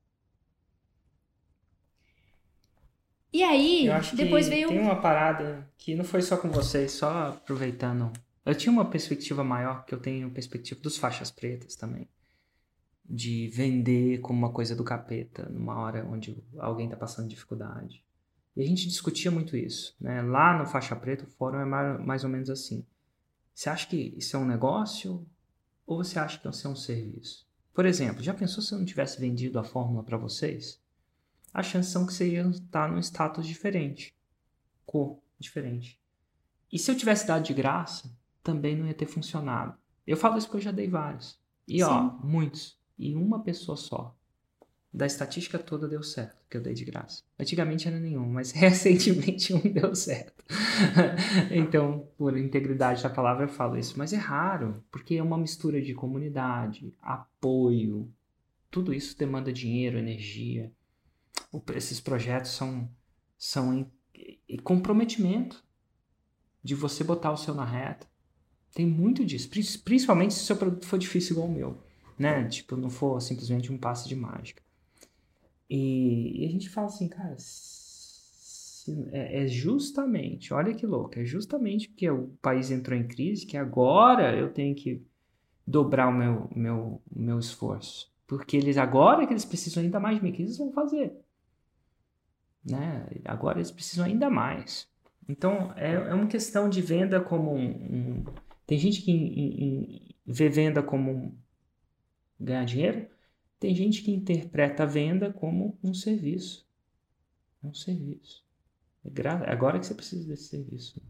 E aí, eu acho depois veio. Tem uma parada que não foi só com vocês, só aproveitando. Eu tinha uma perspectiva maior, que eu tenho perspectiva dos faixas pretas também. De vender como uma coisa do capeta, numa hora onde alguém está passando dificuldade. E a gente discutia muito isso. Né? Lá no Faixa Preta, o fórum é mais ou menos assim. Você acha que isso é um negócio ou você acha que isso é um serviço? Por exemplo, já pensou se eu não tivesse vendido a fórmula para vocês? As chances são que você ia estar num status diferente, cor diferente. E se eu tivesse dado de graça, também não ia ter funcionado. Eu falo isso porque eu já dei vários. E Sim. ó, muitos. E uma pessoa só. Da estatística toda deu certo, que eu dei de graça. Antigamente era nenhum, mas (laughs) recentemente um deu certo. (laughs) então, por integridade da palavra, eu falo isso. Mas é raro, porque é uma mistura de comunidade, apoio. Tudo isso demanda dinheiro, energia esses projetos são, são em, em comprometimento de você botar o seu na reta. Tem muito disso, principalmente se o seu produto for difícil igual o meu, né? Tipo, não for simplesmente um passe de mágica. E, e a gente fala assim, cara, se, é, é, justamente, olha que louco, é justamente porque o país entrou em crise que agora eu tenho que dobrar o meu, meu, meu esforço. Porque eles agora que eles precisam ainda mais de mim, que eles vão fazer? Né? Agora eles precisam ainda mais. Então, é, é uma questão de venda como um. um... tem gente que in, in, vê venda como um ganhar dinheiro, tem gente que interpreta a venda como um serviço. É um serviço. É gra... agora que você precisa desse serviço.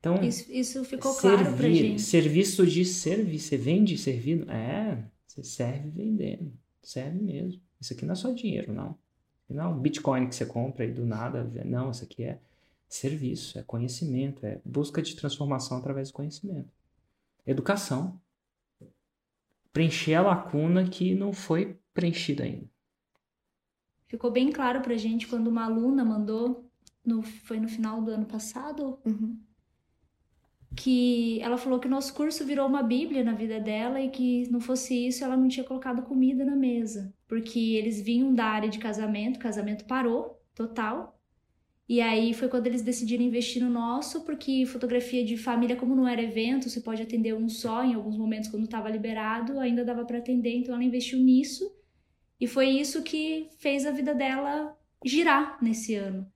Então, isso, isso ficou servir, claro pra gente. Serviço de serviço. Você vende servindo? É, você serve vendendo. Serve mesmo. Isso aqui não é só dinheiro, não. Não é um Bitcoin que você compra e do nada. Não, isso aqui é serviço, é conhecimento, é busca de transformação através do conhecimento. Educação. Preencher a lacuna que não foi preenchida ainda. Ficou bem claro pra gente quando uma aluna mandou, no, foi no final do ano passado, uhum. Que ela falou que o nosso curso virou uma bíblia na vida dela e que não fosse isso ela não tinha colocado comida na mesa. Porque eles vinham da área de casamento, casamento parou, total. E aí foi quando eles decidiram investir no nosso, porque fotografia de família, como não era evento, você pode atender um só, em alguns momentos quando estava liberado, ainda dava para atender, então ela investiu nisso. E foi isso que fez a vida dela girar nesse ano.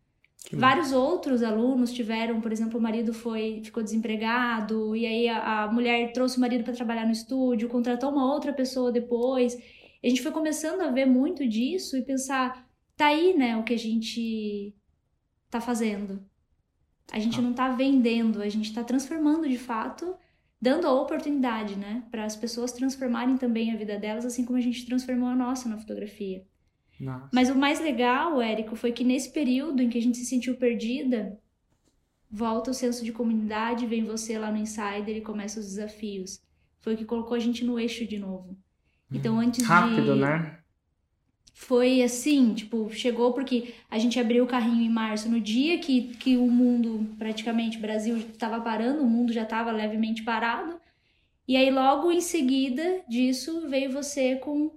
Que Vários bom. outros alunos tiveram, por exemplo, o marido foi ficou desempregado e aí a, a mulher trouxe o marido para trabalhar no estúdio, contratou uma outra pessoa depois. A gente foi começando a ver muito disso e pensar, tá aí, né, o que a gente tá fazendo. A gente ah. não tá vendendo, a gente tá transformando de fato, dando a oportunidade, né, para as pessoas transformarem também a vida delas, assim como a gente transformou a nossa na fotografia. Nossa. Mas o mais legal, Érico, foi que nesse período em que a gente se sentiu perdida, volta o senso de comunidade, vem você lá no Insider e começa os desafios. Foi o que colocou a gente no eixo de novo. Então, antes Rápido, de... né? foi assim, tipo, chegou porque a gente abriu o carrinho em março, no dia que, que o mundo, praticamente, o Brasil estava parando, o mundo já estava levemente parado. E aí, logo em seguida disso, veio você com.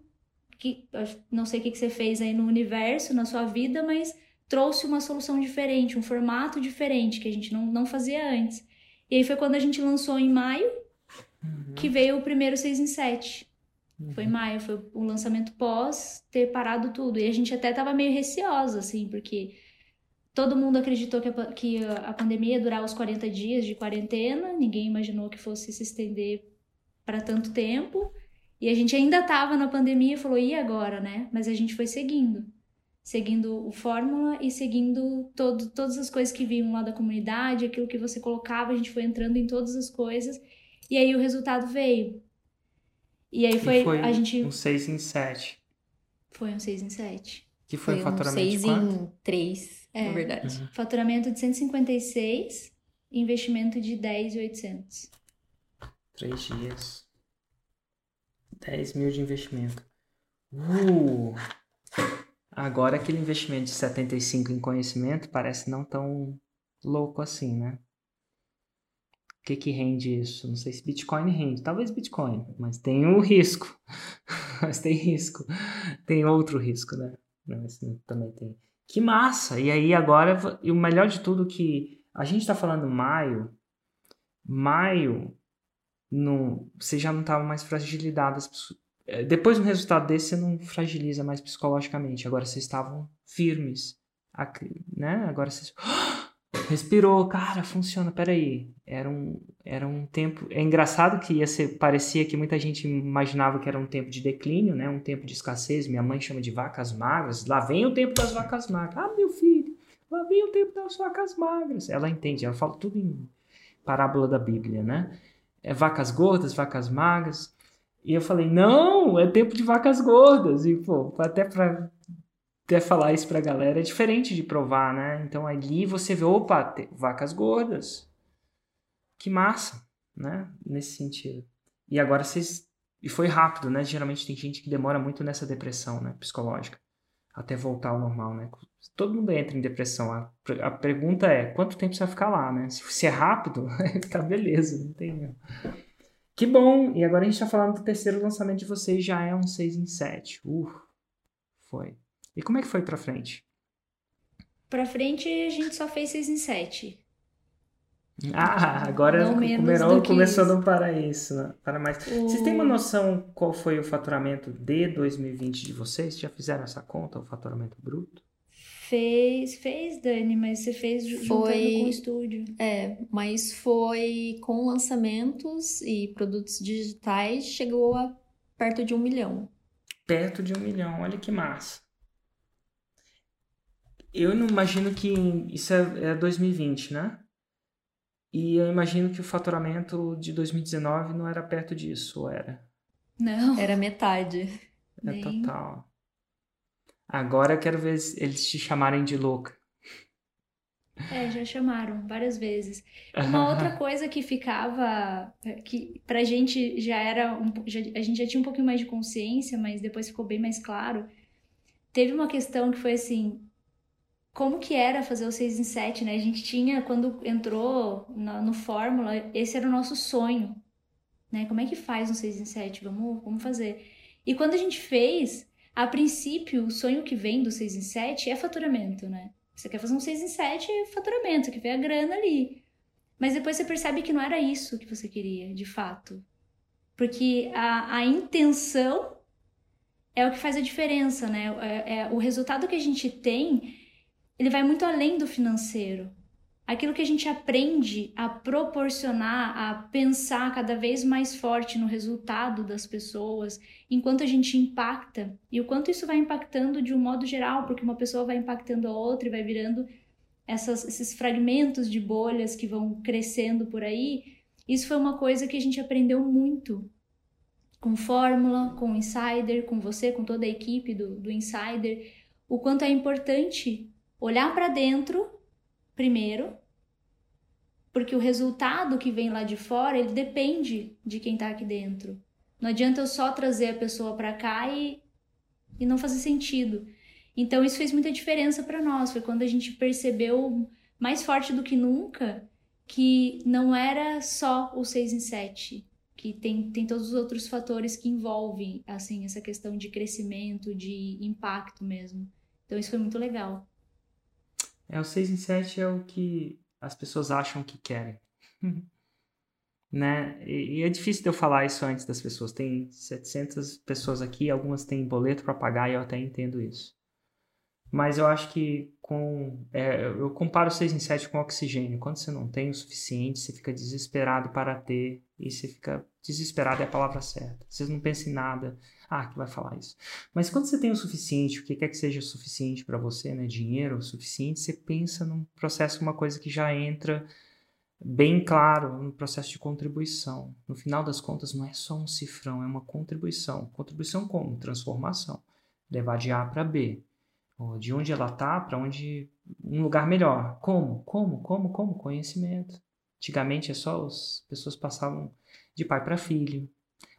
Que, não sei o que, que você fez aí no universo, na sua vida, mas trouxe uma solução diferente, um formato diferente que a gente não, não fazia antes. E aí foi quando a gente lançou em maio, uhum. que veio o primeiro 6 em 7. Uhum. Foi em maio, foi o lançamento pós ter parado tudo. E a gente até tava meio receosa, assim, porque todo mundo acreditou que a, que a pandemia ia durar os 40 dias de quarentena, ninguém imaginou que fosse se estender para tanto tempo. E a gente ainda tava na pandemia e falou, e agora, né? Mas a gente foi seguindo. Seguindo o Fórmula e seguindo todo, todas as coisas que vinham lá da comunidade, aquilo que você colocava, a gente foi entrando em todas as coisas. E aí o resultado veio. E aí foi, e foi a gente... um 6 em 7. Foi um 6 em 7. Que foi, foi o faturamento um 6 em 3, é, na verdade. Uhum. Faturamento de 156, investimento de 10,800. Três dias. 10 mil de investimento. Uh! Agora aquele investimento de 75 em conhecimento parece não tão louco assim, né? que que rende isso? Não sei se Bitcoin rende, talvez Bitcoin, mas tem um risco. (laughs) mas tem risco. Tem outro risco, né? Mas também tem. Que massa! E aí agora, e o melhor de tudo que a gente está falando maio, maio, no, você já não estava mais fragilizado. Eh, depois de um resultado desse, você não fragiliza mais psicologicamente. Agora vocês estavam firmes, né? Agora vocês (gasps) respirou, cara, funciona, peraí. Era um, era um tempo. É engraçado que ia ser, parecia que muita gente imaginava que era um tempo de declínio, né? Um tempo de escassez. Minha mãe chama de vacas magras. Lá vem o tempo das vacas magras. Ah, meu filho, lá vem o tempo das vacas magras. Ela entende, ela fala tudo em parábola da Bíblia, né? É vacas gordas, vacas magras. E eu falei, não, é tempo de vacas gordas. E, pô, até para até falar isso pra galera é diferente de provar, né? Então ali você vê, opa, vacas gordas. Que massa, né? Nesse sentido. E agora vocês. E foi rápido, né? Geralmente tem gente que demora muito nessa depressão, né? Psicológica. Até voltar ao normal, né? Todo mundo entra em depressão. A, a pergunta é: quanto tempo você vai ficar lá, né? Se, se é rápido, (laughs) tá beleza, não tem. Que bom! E agora a gente tá falando do terceiro lançamento de vocês, já é um 6 em 7. Uh, foi. E como é que foi pra frente? Pra frente a gente só fez 6 em 7. Ah, agora começou, começou a não para isso, né? para mais. O... Vocês têm uma noção qual foi o faturamento de 2020 de vocês? Já fizeram essa conta, o faturamento bruto? Fez, fez, Dani, mas você fez juntando Foi- com o estúdio. É, mas foi com lançamentos e produtos digitais, chegou a perto de um milhão. Perto de um milhão, olha que massa. Eu não imagino que isso é, é 2020, né? E eu imagino que o faturamento de 2019 não era perto disso, ou era? Não, Era metade. É Nem. total. Agora eu quero ver se eles te chamarem de louca. é, já chamaram várias vezes. Uma (laughs) outra coisa que ficava, que pra gente já era, um, já, a gente já tinha um pouquinho mais de consciência, mas depois ficou bem mais claro. Teve uma questão que foi assim, como que era fazer o 6 em 7, né? A gente tinha, quando entrou na- no Fórmula, esse era o nosso sonho, né? Como é que faz um 6 em 7? Vamos, vamos fazer. E quando a gente fez, a princípio, o sonho que vem do 6 em 7 é faturamento, né? Você quer fazer um 6 em 7 é faturamento, que vem a grana ali. Mas depois você percebe que não era isso que você queria, de fato. Porque a, a intenção é o que faz a diferença, né? É, é- o resultado que a gente tem, ele vai muito além do financeiro. Aquilo que a gente aprende a proporcionar, a pensar cada vez mais forte no resultado das pessoas, enquanto a gente impacta, e o quanto isso vai impactando de um modo geral, porque uma pessoa vai impactando a outra e vai virando essas- esses fragmentos de bolhas que vão crescendo por aí, isso foi uma coisa que a gente aprendeu muito com Fórmula, com o Insider, com você, com toda a equipe do, do Insider, o quanto é importante olhar para dentro primeiro, porque o resultado que vem lá de fora, ele depende de quem tá aqui dentro. Não adianta eu só trazer a pessoa para cá e, e não fazer sentido. Então isso fez muita diferença para nós. Foi quando a gente percebeu mais forte do que nunca que não era só o 6 em 7, que tem, tem todos os outros fatores que envolvem assim essa questão de crescimento, de impacto mesmo. Então isso foi muito legal. É, o 6 em 7 é o que as pessoas acham que querem. (laughs) né? E, e é difícil de eu falar isso antes das pessoas. Tem 700 pessoas aqui, algumas têm boleto para pagar e eu até entendo isso. Mas eu acho que com. é, eu comparo o 6 em 7 com oxigênio. Quando você não tem o suficiente, você fica desesperado para ter. E você fica. Desesperado é a palavra certa. Você não pensa em nada. Ah, que vai falar isso. Mas quando você tem o suficiente, o que quer que seja suficiente para você, né? Dinheiro o suficiente, você pensa num processo, uma coisa que já entra bem claro no processo de contribuição. No final das contas, não é só um cifrão, é uma contribuição. Contribuição como? Transformação. Levar de A para B. De onde ela está para onde um lugar melhor. Como? Como? Como? Como? Conhecimento. Antigamente é só as pessoas passavam de pai para filho.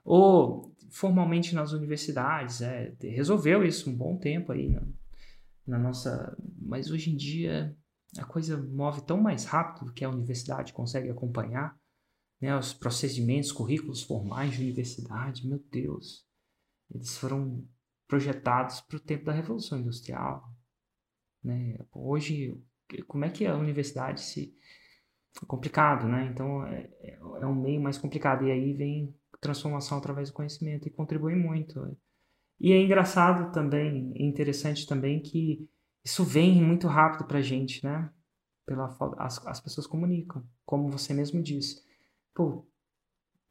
Ou formalmente nas universidades, é, resolveu isso um bom tempo aí na, na nossa. Mas hoje em dia a coisa move tão mais rápido que a universidade consegue acompanhar. Né, os procedimentos, currículos formais de universidade, meu Deus, eles foram projetados para o tempo da Revolução Industrial. Né? Hoje, como é que a universidade se. É complicado, né? Então é, é é um meio mais complicado. E aí vem transformação através do conhecimento e contribui muito. E é engraçado também, é interessante também que isso vem muito rápido pra gente, né? Pela, as, as pessoas comunicam, como você mesmo disse. Pô,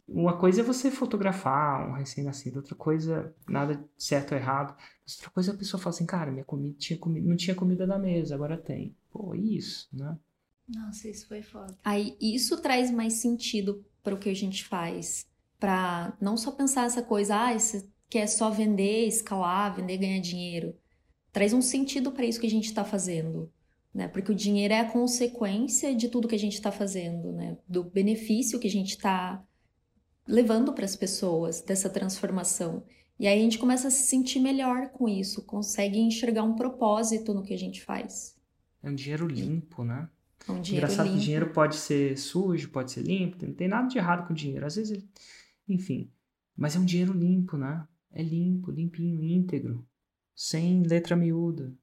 uma coisa é você fotografar um recém-nascido, outra coisa, nada certo ou errado. Outra coisa é a pessoa fala assim, cara, minha comida tinha não tinha comida na mesa, agora tem. Pô, isso, né? Nossa, isso foi foda. Aí isso traz mais sentido para o que a gente faz. Para não só pensar essa coisa, ah, isso quer só vender, escalar, vender, ganhar dinheiro. Traz um sentido para isso que a gente está fazendo, né? Porque o dinheiro é a consequência de tudo que a gente está fazendo, né? Do benefício que a gente está levando para as pessoas dessa transformação. E aí a gente começa a se sentir melhor com isso, consegue enxergar um propósito no que a gente faz. É um dinheiro limpo, né? É um dinheiro Engraçado limpo. que dinheiro pode ser sujo, pode ser limpo, não tem nada de errado com dinheiro. Às vezes, ele... enfim, mas é um dinheiro limpo, né? É limpo, limpinho, íntegro, sem letra miúda,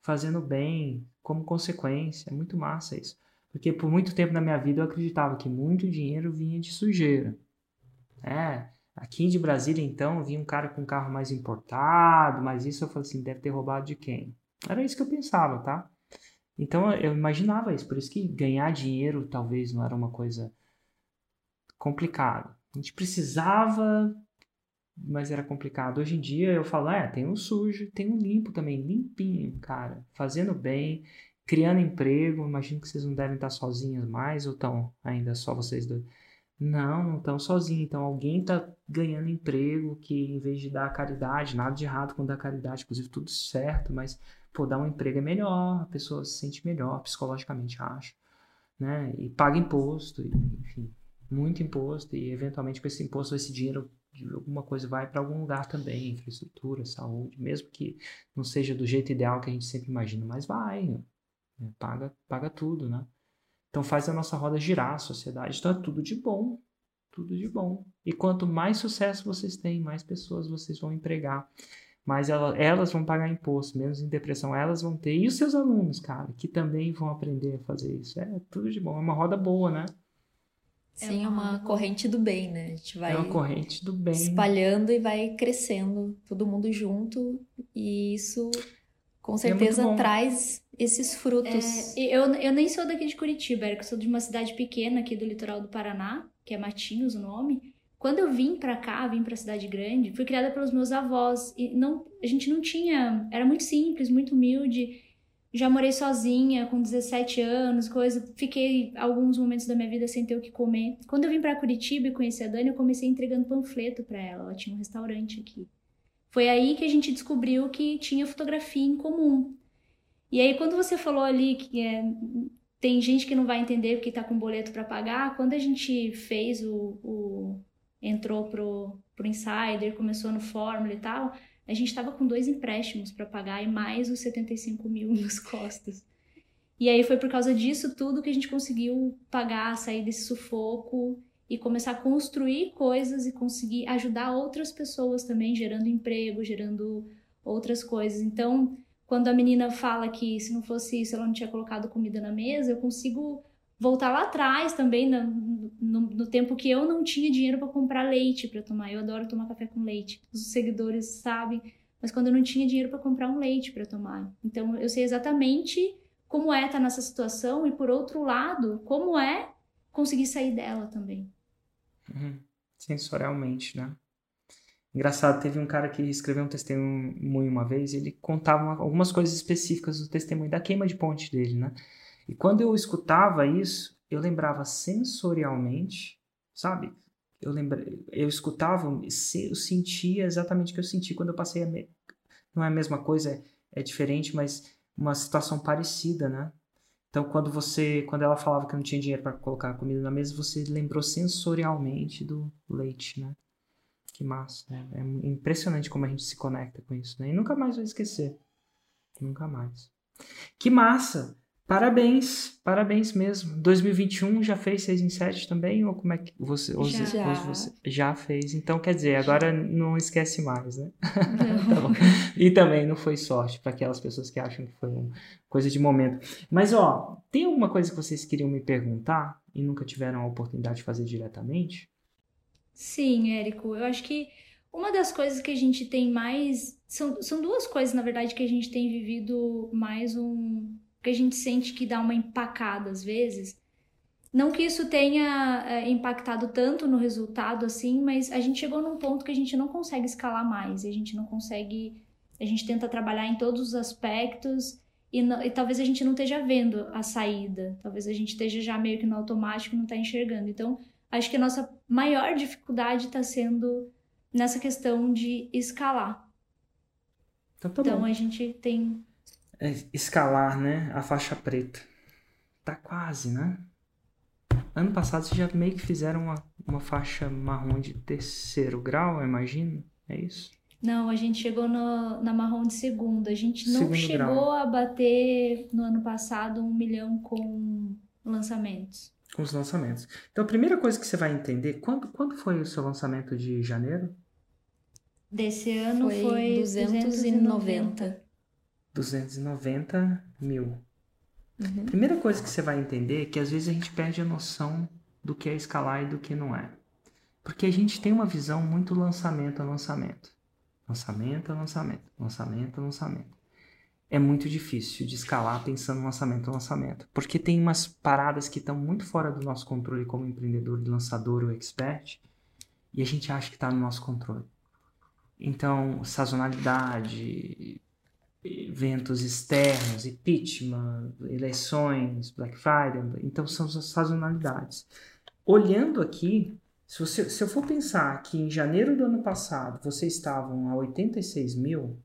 fazendo bem, como consequência. É muito massa isso. Porque por muito tempo na minha vida eu acreditava que muito dinheiro vinha de sujeira. É, aqui de Brasília então vinha um cara com um carro mais importado, mas isso eu falei assim, deve ter roubado de quem? Era isso que eu pensava, tá? Então eu imaginava isso, por isso que ganhar dinheiro talvez não era uma coisa complicada. A gente precisava, mas era complicado. Hoje em dia eu falo, é, tem um sujo, tem um limpo também, limpinho, cara, fazendo bem, criando emprego. Imagino que vocês não devem estar sozinhos mais ou estão ainda só vocês dois. Não, não estão sozinhos. Então alguém está ganhando emprego que em vez de dar caridade, nada de errado com dar caridade, inclusive tudo certo, mas pô, dar um emprego é melhor, a pessoa se sente melhor psicologicamente, acho, né? E paga imposto, enfim, muito imposto e eventualmente com esse imposto esse dinheiro alguma coisa vai para algum lugar também, infraestrutura, saúde, mesmo que não seja do jeito ideal que a gente sempre imagina, mas vai, né? paga, paga tudo, né? Então faz a nossa roda girar, a sociedade. Então é tudo de bom, tudo de bom. E quanto mais sucesso vocês têm, mais pessoas vocês vão empregar mas ela, elas vão pagar imposto, menos em depressão elas vão ter. E os seus alunos, cara, que também vão aprender a fazer isso. É tudo de bom, é uma roda boa, né? Sim, é uma, corrente do bem, né? A gente vai é uma corrente do bem. espalhando e vai crescendo, todo mundo junto, e isso com é certeza é traz esses frutos. É, eu, eu nem sou daqui de Curitiba, eu sou de uma cidade pequena aqui do litoral do Paraná, que é Matinhos o nome. Quando eu vim para cá, vim para cidade grande, fui criada pelos meus avós e não, a gente não tinha, era muito simples, muito humilde. Já morei sozinha com 17 anos, coisa, fiquei alguns momentos da minha vida sem ter o que comer. Quando eu vim para Curitiba e conheci a Dani, eu comecei entregando panfleto para ela, ela tinha um restaurante aqui. Foi aí que a gente descobriu que tinha fotografia em comum. E aí quando você falou ali que é, tem gente que não vai entender porque está com boleto para pagar, quando a gente fez o, o entrou pro, pro Insider, começou no Fórmula e tal, a gente estava com dois empréstimos para pagar e mais os 75 mil (laughs) nas costas. E aí foi por causa disso tudo que a gente conseguiu pagar, sair desse sufoco e começar a construir coisas e conseguir ajudar outras pessoas também, gerando emprego, gerando outras coisas. Então, quando a menina fala que se não fosse isso ela não tinha colocado comida na mesa, eu consigo voltar lá atrás também, no, no, no tempo que eu não tinha dinheiro para comprar leite para tomar. Eu adoro tomar café com leite. Os seguidores sabem, mas quando eu não tinha dinheiro para comprar um leite para tomar. Então eu sei exatamente como é estar nessa situação e por outro lado, como é conseguir sair dela também. Uhum. Sensorialmente, né? Engraçado, teve um cara que escreveu um testemunho uma vez, e ele contava algumas coisas específicas do testemunho da queima de ponte dele, né? E quando eu escutava isso, eu lembrava sensorialmente, sabe? Eu lembrei, eu escutava, eu sentia exatamente o que eu senti quando eu passei a me... não é a mesma coisa, é diferente, mas uma situação parecida, né? Então, quando você, quando ela falava que não tinha dinheiro para colocar a comida na mesa, você lembrou sensorialmente do leite, né? Que massa, né? É impressionante como a gente se conecta com isso, né? E nunca mais vai esquecer. Nunca mais. Que massa! Parabéns, parabéns mesmo. 2021 já fez 6 em 7 também? Ou como é que você, já. já. você já fez? Então quer dizer, agora não esquece mais, né? (laughs) tá e também não foi sorte para aquelas pessoas que acham que foi uma coisa de momento. Mas ó, tem alguma coisa que vocês queriam me perguntar e nunca tiveram a oportunidade de fazer diretamente? Sim, Érico. Eu acho que uma das coisas que a gente tem mais. São, são duas coisas, na verdade, que a gente tem vivido mais um porque a gente sente que dá uma empacada às vezes. Não que isso tenha é, impactado tanto no resultado assim, mas a gente chegou num ponto que a gente não consegue escalar mais, a gente não consegue. A gente tenta trabalhar em todos os aspectos e, não, e, talvez a gente não esteja vendo a saída, talvez a gente esteja já meio que no automático e não está enxergando. Então, acho que a nossa maior dificuldade está sendo nessa questão de escalar. Então, tá então a gente tem escalar, né, a faixa preta. Tá quase, né? Ano passado vocês já meio que fizeram uma, uma faixa marrom de terceiro grau, eu imagino. É isso? Não, a gente chegou no, na marrom de segundo. A gente não segundo chegou grau. a bater no ano passado um milhão com lançamentos. Com os lançamentos. Então, a primeira coisa que você vai entender, quando, quando foi o seu lançamento de janeiro? Desse ano foi, foi 290. 290. 290 mil. Uhum. Primeira coisa que você vai entender é que às vezes a gente perde a noção do que é escalar e do que não é. Porque a gente tem uma visão muito lançamento a lançamento. Lançamento a lançamento. Lançamento a lançamento. é muito difícil de escalar pensando lançamento no lançamento. Porque tem umas paradas que estão muito fora do nosso controle como empreendedor, lançador ou expert, e a gente acha que está no nosso controle. Então, sazonalidade, eventos externos, impeachment, eleições, Black Friday, então são as sazonalidades. Olhando aqui, se, você, se eu for pensar que em janeiro do ano passado vocês estavam a 86 mil,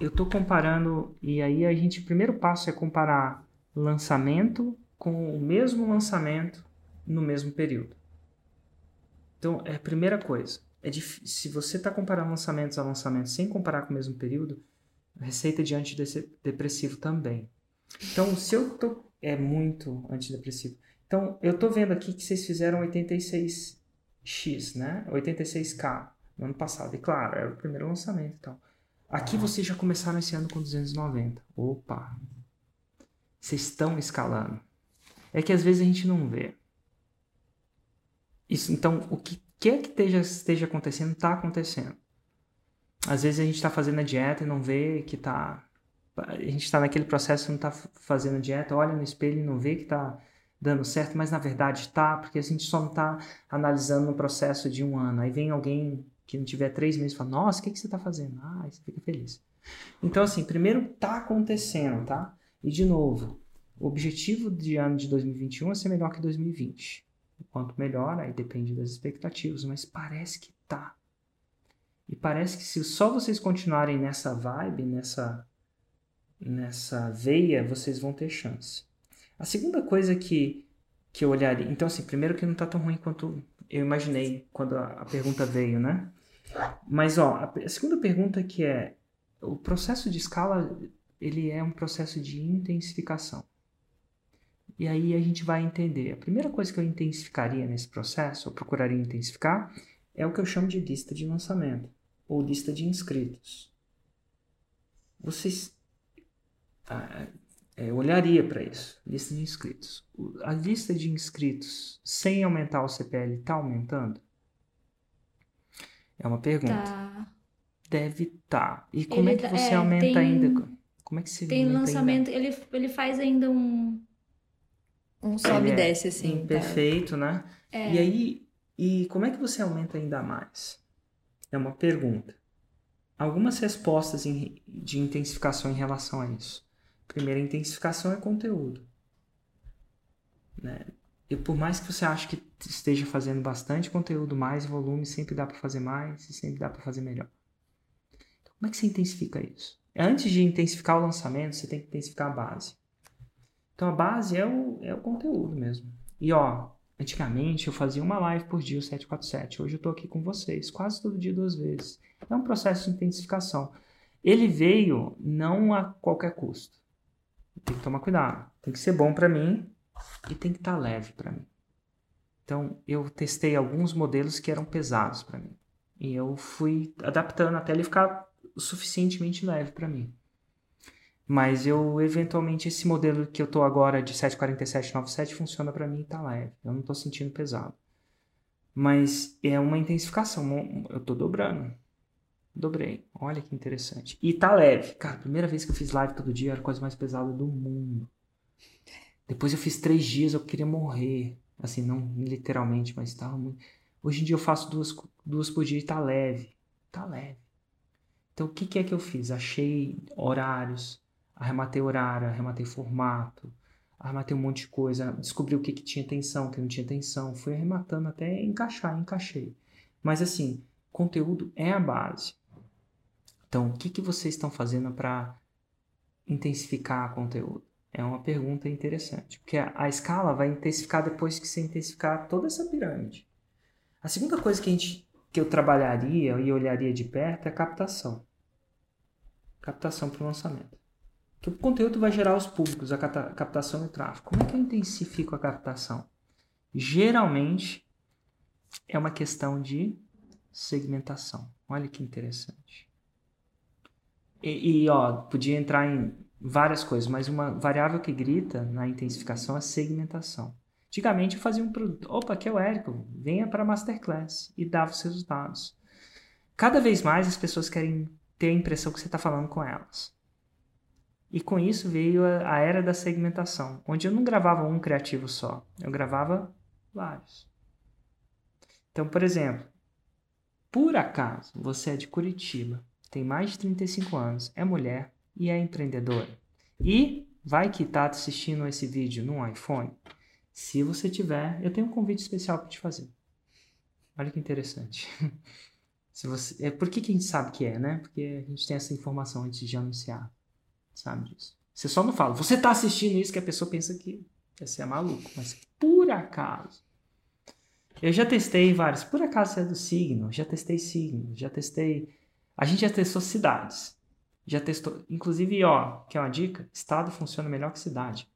eu estou comparando, e aí a gente, o primeiro passo é comparar lançamento com o mesmo lançamento no mesmo período. Então, é a primeira coisa. É se você está comparando lançamentos a lançamentos sem comparar com o mesmo período, receita de antidepressivo também. Então, se eu tô é muito antidepressivo. Então, eu tô vendo aqui que vocês fizeram 86x, né? 86k no ano passado. E claro, era o primeiro lançamento, então. Aqui vocês já começaram esse ano com 290. Opa! Vocês estão escalando. É que às vezes a gente não vê. Isso, então, o que quer que esteja, esteja acontecendo, está acontecendo. Às vezes a gente está fazendo a dieta e não vê que está. A gente está naquele processo e não está fazendo dieta, olha no espelho e não vê que está dando certo, mas na verdade está, porque a gente só não está analisando no processo de um ano. Aí vem alguém que não tiver três meses fala, nossa, o que, que você está fazendo? Ah, você fica feliz. Então, assim, primeiro está acontecendo, tá? E de novo, o objetivo de ano de 2021 é ser melhor que 2020. Quanto melhor, aí depende das expectativas, mas parece que tá. E parece que se só vocês continuarem nessa vibe, nessa nessa veia, vocês vão ter chance. A segunda coisa que que eu olharia, então assim, primeiro que não tá tão ruim quanto eu imaginei quando a, a pergunta veio, né? Mas ó, a, a segunda pergunta que é o processo de escala, ele é um processo de intensificação. E aí a gente vai entender. A primeira coisa que eu intensificaria nesse processo, ou procuraria intensificar, é o que eu chamo de lista de lançamento, ou lista de inscritos. Vocês. Ah, é, olharia para isso, lista de inscritos. A lista de inscritos sem aumentar o CPL está aumentando? É uma pergunta. Tá. Deve estar. Tá. E como ele, é que você é, aumenta tem, ainda? Como é que você Tem lançamento, ainda? ele, ele faz ainda um. Um sobe e é desce, assim. Tá. Perfeito, né? É. E aí, e como é que você aumenta ainda mais? É uma pergunta. Algumas respostas de intensificação em relação a isso. Primeira intensificação é conteúdo. Né? E por mais que você ache que esteja fazendo bastante conteúdo, mais volume, sempre dá para fazer mais e sempre dá para fazer melhor. Então, como é que você intensifica isso? Antes de intensificar o lançamento, você tem que intensificar a base. Então a base é o, é o conteúdo mesmo. E ó, antigamente eu fazia uma live por dia, o 747. Hoje eu estou aqui com vocês, quase todo dia, duas vezes. É um processo de intensificação. Ele veio não a qualquer custo. Tem que tomar cuidado. Tem que ser bom para mim e tem que estar tá leve para mim. Então, eu testei alguns modelos que eram pesados para mim. E eu fui adaptando até ele ficar suficientemente leve para mim. Mas eu, eventualmente, esse modelo que eu tô agora de 74797 funciona para mim e tá leve. Eu não tô sentindo pesado. Mas é uma intensificação. Eu tô dobrando. Dobrei. Olha que interessante. E tá leve. Cara, primeira vez que eu fiz live todo dia era a coisa mais pesada do mundo. Depois eu fiz três dias, eu queria morrer. Assim, não literalmente, mas tava muito. Hoje em dia eu faço duas, duas por dia e tá leve. Tá leve. Então o que, que é que eu fiz? Achei horários, arrematei horário, arrematei formato, arrematei um monte de coisa, descobri o que, que tinha tensão, o que não tinha tensão, fui arrematando até encaixar, encaixei. Mas assim, conteúdo é a base. Então, o que, que vocês estão fazendo para intensificar conteúdo? É uma pergunta interessante, porque a, a, escala vai intensificar depois que você intensificar toda essa pirâmide. A segunda coisa que, a gente, que eu trabalharia e olharia de perto é a captação. Captação para o lançamento. Que o conteúdo vai gerar os públicos, a captação e tráfego. Como é que eu intensifico a captação? Geralmente é uma questão de segmentação. Olha que interessante. E, e ó, podia entrar em várias coisas, mas uma variável que grita na intensificação é segmentação. Antigamente eu fazia um produto, opa, aqui é o Érico, venha para a Masterclass e dava os resultados. Cada vez mais as pessoas querem ter a impressão que você está falando com elas. E com isso veio a, a era da segmentação, onde eu não gravava um criativo só, eu gravava vários. Então, por exemplo, por acaso você é de Curitiba, tem mais de 35 anos, é mulher e é empreendedora, e vai que está assistindo esse vídeo no iPhone, se você tiver, eu tenho um convite especial para te fazer. Olha que interessante. (laughs) Se você, é, por que, que a gente sabe que é, né? Porque a gente tem essa informação antes de anunciar. Sabe disso? Você só não fala, você está assistindo isso que a pessoa pensa que você é maluco. Mas por acaso. Eu já testei vários. Por acaso você é do signo? Já testei signo. Já testei. A gente já testou cidades. Já testou. Inclusive, ó, que é uma dica: estado funciona melhor que cidade.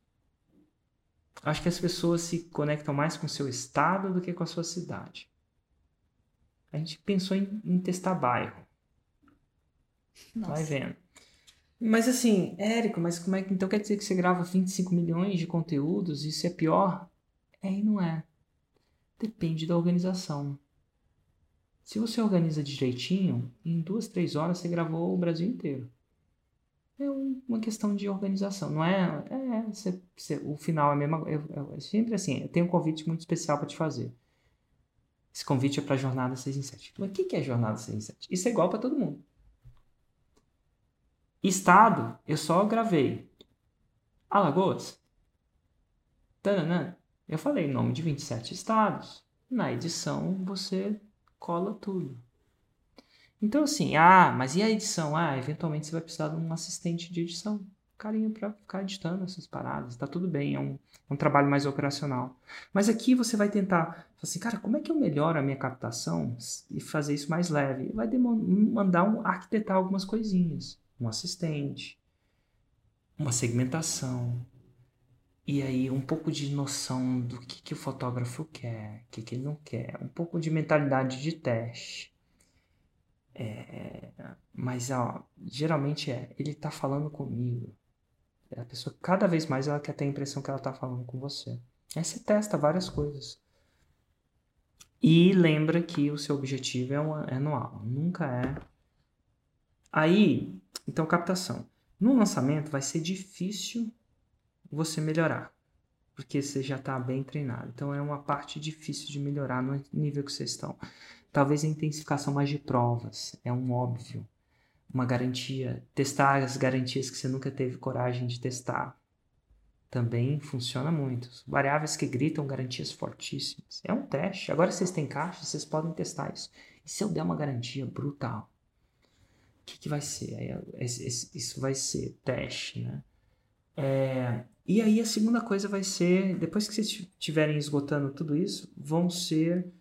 Acho que as pessoas se conectam mais com o seu estado do que com a sua cidade a gente pensou em, em testar bairro. Nossa. Vai vendo. Mas assim, Érico, mas como é que. Então quer dizer que você grava 25 milhões de conteúdos? Isso é pior? É e não é. Depende da organização. Se você organiza direitinho, em duas, três horas você gravou o Brasil inteiro. É uma questão de organização, não é? É, você, você, o final é a mesma. é sempre assim, eu tenho um convite muito especial para te fazer. Esse convite é para a jornada 6 em 7. Mas o que é jornada 6 em 7? Isso é igual para todo mundo. Estado, eu só gravei. Alagoas. Tananã. Eu falei nome de 27 estados. Na edição você cola tudo. Então assim, ah, mas e a edição? Ah, eventualmente você vai precisar de um assistente de edição carinho para ficar editando essas paradas. Tá tudo bem, é um, um trabalho mais operacional. Mas aqui você vai tentar, assim, cara, como é que eu melhoro a minha captação e fazer isso mais leve? Vai mandar um arquitetar algumas coisinhas, um assistente, uma segmentação. E aí um pouco de noção do que, que o fotógrafo quer, o que, que ele não quer, um pouco de mentalidade de teste. É, mas ó, geralmente é, ele tá falando comigo. A pessoa, cada vez mais, ela quer ter a impressão que ela está falando com você. Aí você testa várias coisas. E lembra que o seu objetivo é, uma, é anual, nunca é. Aí, então, captação. No lançamento vai ser difícil você melhorar, porque você já está bem treinado. Então, é uma parte difícil de melhorar no nível que vocês estão. Talvez a intensificação mais de provas, é um óbvio uma garantia, testar as garantias que você nunca teve coragem de testar. Também funciona muito. Variáveis que gritam garantias fortíssimas. É um teste. Agora vocês têm caixa, vocês podem testar isso. E se eu der uma garantia brutal? O que, que vai ser? Isso vai ser teste, né? É, e aí a segunda coisa vai ser, depois que vocês estiverem esgotando tudo isso, vão ser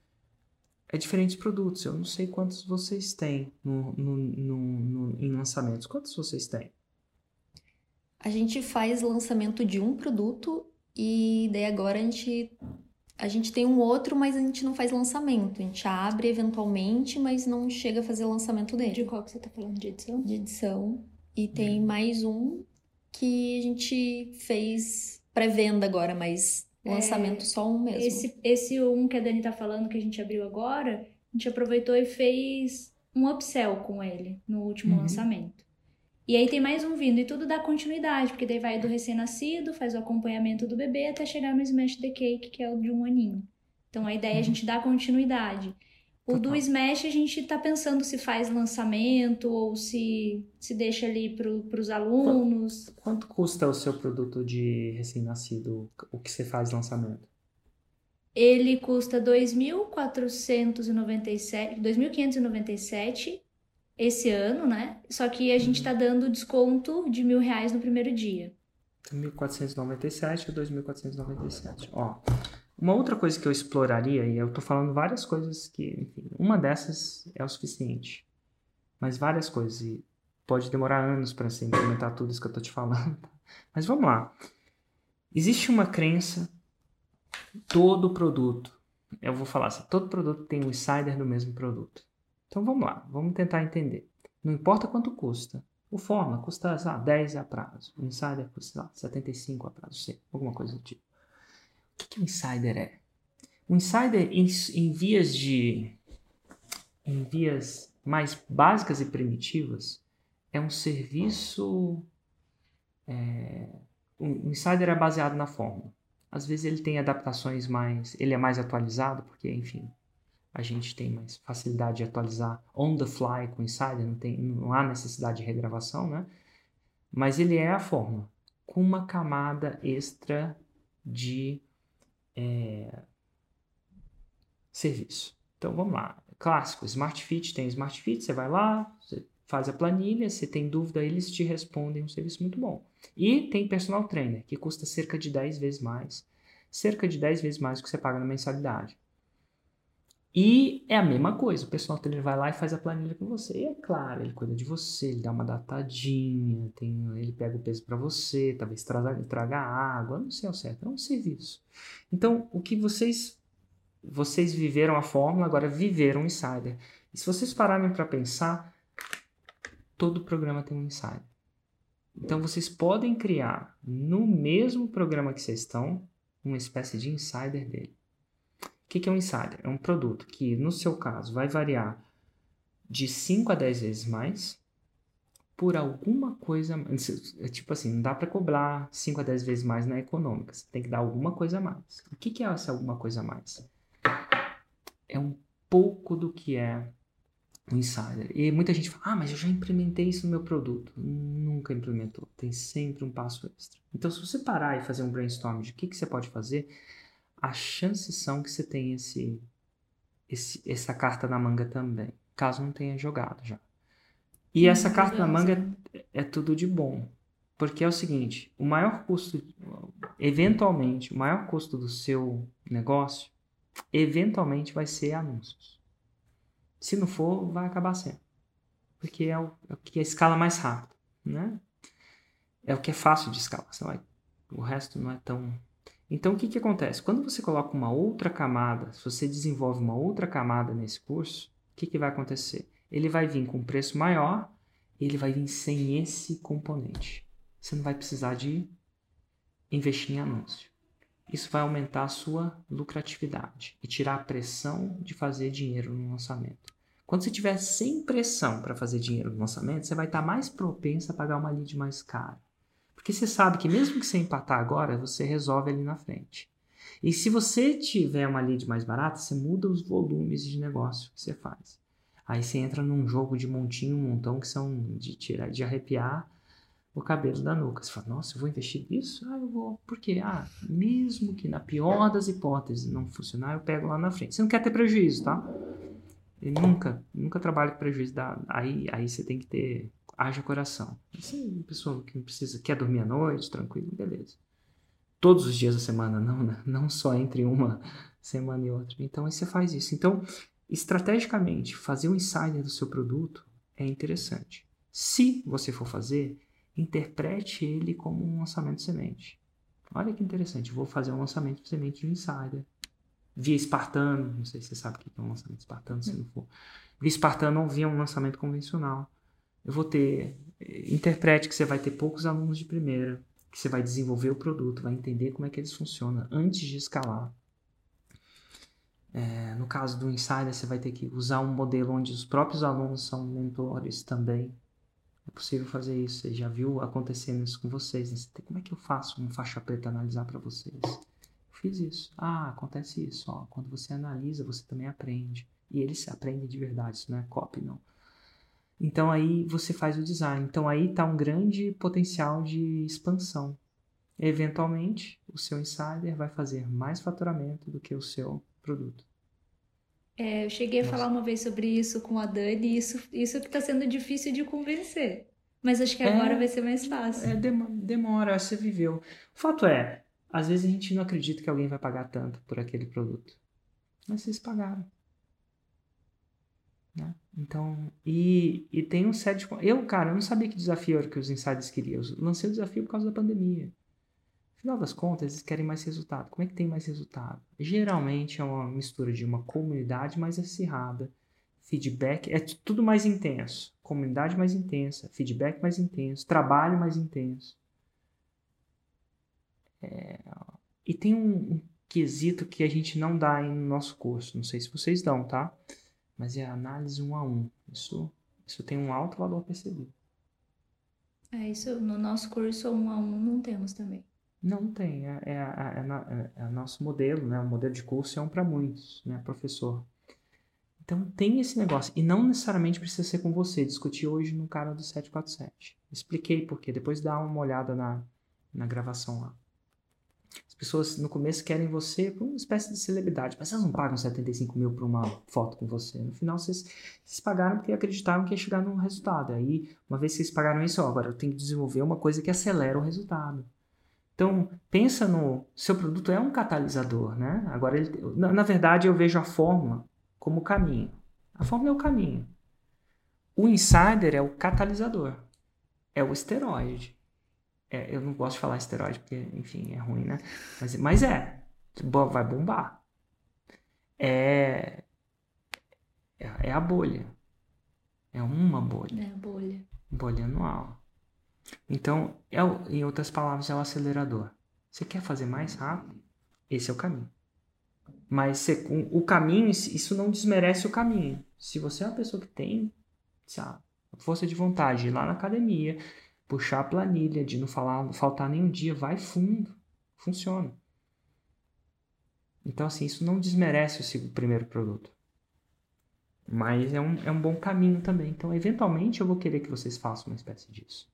é diferentes produtos. Eu não sei quantos vocês têm no, no, no, no, em lançamentos. Quantos vocês têm? A gente faz lançamento de um produto e daí agora a gente a gente tem um outro, mas a gente não faz lançamento. A gente abre eventualmente, mas não chega a fazer lançamento dele. De qual que você tá falando? De edição? De edição. E tem hum. mais um que a gente fez pré-venda agora, mas Lançamento é, só um mesmo. Esse, esse um que a Dani tá falando, que a gente abriu agora, a gente aproveitou e fez um upsell com ele no último uhum. lançamento. E aí tem mais um vindo, e tudo dá continuidade, porque daí vai do recém-nascido, faz o acompanhamento do bebê até chegar no Smash the Cake, que é o de um aninho. Então a ideia uhum. é a uhum. gente dar continuidade. O do Smash a gente tá pensando se faz lançamento ou se, se deixa ali para os alunos. Quanto, quanto, custa o seu produto de recém-nascido, o que você faz lançamento? Ele custa 2.497, 2.597 esse ano, né? Só que a gente está dando desconto de mil reais no primeiro dia. 1.497 ou 2.497. Ó, uma outra coisa que eu exploraria, e eu estou falando várias coisas que, enfim, uma dessas é o suficiente. Mas várias coisas, e pode demorar anos para você implementar tudo isso que eu estou te falando. (laughs) Mas vamos lá. Existe uma crença, todo produto, eu vou falar assim, todo produto tem um insider do mesmo produto. Então vamos lá, vamos tentar entender. Não importa quanto custa. O Forma custa ah, 10 a prazo. O Insider custa ah, 75 a prazo, sei, alguma coisa do tipo. O que, que um insider é? Um insider em, em vias de em vias mais básicas e primitivas é um serviço É, o Insider é baseado na fórmula. Às vezes ele tem adaptações mais. Ele é mais atualizado, porque, enfim, a gente tem mais facilidade de atualizar on the fly com Insider, não, tem, não há necessidade de regravação, né? Mas ele é a fórmula, com uma camada extra de é, serviço. Então vamos lá. Clássico, Smart Fit tem Smart Fit, você vai lá, você faz a planilha, se tem dúvida, eles te respondem um serviço muito bom. E tem personal trainer, que custa cerca de 10 vezes mais. Cerca de 10 vezes mais do que você paga na mensalidade. E é a mesma coisa, o personal trainer vai lá e faz a planilha com você. E é claro, ele cuida de você, ele dá uma datadinha, tem, ele pega o peso para você, talvez traga, traga água, não sei ao certo, é um serviço. Então, o que vocês vocês viveram a fórmula, agora viveram o insider. E se vocês pararem para pensar, todo programa tem um insider. Então vocês podem criar no mesmo programa que vocês estão uma espécie de insider dele. Que, que é um insider? É um produto que, no seu caso, vai variar de 5 a 10 vezes mais por alguma coisa. É tipo assim, não dá para cobrar 5 a 10 vezes mais na econômica. Você tem que dar alguma coisa a mais. O que, que é essa alguma coisa a mais? É um pouco do que é um insider. E muita gente fala, ah, mas eu já implementei isso no meu produto. Nunca implementou. Tem sempre um passo extra. Então, se você parar e fazer um brainstorm de o que, que você pode fazer, as chances são que você tenha esse, esse, essa carta na manga também. Caso não tenha jogado já. E essa carta na manga é, é tudo de bom. Porque é o seguinte, o maior custo, eventualmente, o maior custo do seu negócio, eventualmente vai ser anúncios. Se não for, vai acabar sendo. Porque é o, é o que é a escala mais rápida, né? É o que é fácil de escalar. Vai, o resto não é tão... Então, o que, que acontece? Quando você coloca uma outra camada, se você desenvolve uma outra camada nesse curso, o que, que vai acontecer? Ele vai vir com um preço maior, ele vai vir sem esse componente. Você não vai precisar de investir em anúncio. Isso vai aumentar a sua lucratividade e tirar a pressão de fazer dinheiro no lançamento. Quando você tiver sem pressão para fazer dinheiro no lançamento, você vai estar mais propenso a pagar uma lead mais cara. Porque você sabe que mesmo que você empatar agora, você resolve ali na frente. E se você tiver uma lead mais barata, você muda os volumes de negócio que você faz. Aí você entra num jogo de montinho, montão que são de tirar, de arrepiar o cabelo da nuca. Você fala, nossa, eu vou investir nisso? Ah, eu vou. Por quê? Ah, mesmo que na pior das hipóteses não funcionar, eu pego lá na frente. Você não quer ter prejuízo, tá? E nunca, nunca trabalho com prejuízo. Dá, aí, aí você tem que ter. Haja coração. É uma pessoa que não precisa, quer dormir à noite, tranquilo, beleza. Todos os dias da semana, não, né? não só entre uma semana e outra. Então aí você faz isso. Então, estrategicamente, fazer um insider do seu produto é interessante. Se você for fazer, interprete ele como um lançamento semente. Olha que interessante, vou fazer um lançamento semente de insider. Via Espartano, não sei se você sabe o que é um lançamento espartano, se não for. Via Espartano ou via um lançamento convencional. Eu vou ter. Interprete que você vai ter poucos alunos de primeira, que você vai desenvolver o produto, vai entender como é que eles funcionam antes de escalar. É, no caso do Insider, você vai ter que usar um modelo onde os próprios alunos são mentores também. É possível fazer isso. Você já viu acontecendo isso com vocês. Né? Como é que eu faço um faixa preta analisar para vocês? Eu fiz isso. Ah, acontece isso. Ó. Quando você analisa, você também aprende. E eles aprendem de verdade, isso não é copy, não. Então aí você faz o design. Então aí está um grande potencial de expansão. Eventualmente, o seu insider vai fazer mais faturamento do que o seu produto. É, eu cheguei a falar uma vez sobre isso com a Dani e isso, isso que está sendo difícil de convencer. Mas acho que agora é, vai ser mais fácil. É, demora, você viveu. O fato é, às vezes a gente não acredita que alguém vai pagar tanto por aquele produto. Mas vocês pagaram. Né? Então, e, e tem um set de... Eu, cara, eu não sabia que desafio era que os insiders queriam. Eu lancei o desafio por causa da pandemia. Afinal das contas, eles querem mais resultado. Como é que tem mais resultado? Geralmente é uma mistura de uma comunidade mais acirrada, feedback, é tudo mais intenso. Comunidade mais intensa, feedback mais intenso, trabalho mais intenso. É... E tem um, um quesito que a gente não dá no nosso curso. Não sei se vocês dão, tá? Mas é análise um a um. Isso, isso tem um alto valor percebido. É isso, no nosso curso um a um não temos também. Não tem, é, é, é, é, é o nosso modelo, né? O modelo de curso é um para muitos, né, professor? Então tem esse negócio. E não necessariamente precisa ser com você. Discuti hoje no cara do 747. Expliquei por quê. Depois dá uma olhada na, na gravação lá. As pessoas no começo querem você como uma espécie de celebridade, mas elas não pagam 75 mil por uma foto com você. No final, vocês, vocês pagaram porque acreditaram que ia chegar num resultado. Aí, uma vez que vocês pagaram isso, ó, agora eu tenho que desenvolver uma coisa que acelera o resultado. Então, pensa no seu produto é um catalisador, né? Agora, ele, na, na verdade, eu vejo a fórmula como o caminho. A fórmula é o caminho. O insider é o catalisador, é o esteroide. É, eu não gosto de falar esteroide porque, enfim, é ruim, né? Mas, mas é. Vai bombar. É, é, é a bolha. É uma bolha. É a bolha. Bolha anual. Então, é o, em outras palavras, é o acelerador. Você quer fazer mais rápido? Esse é o caminho. Mas você, o caminho, isso não desmerece o caminho. Se você é uma pessoa que tem sabe, força de vontade, ir lá na academia, puxar a planilha, de não falar, faltar nenhum dia, vai fundo. Funciona. Então, assim, isso não desmerece o primeiro produto. Mas é um, é um bom caminho também. Então, eventualmente, eu vou querer que vocês façam uma espécie disso.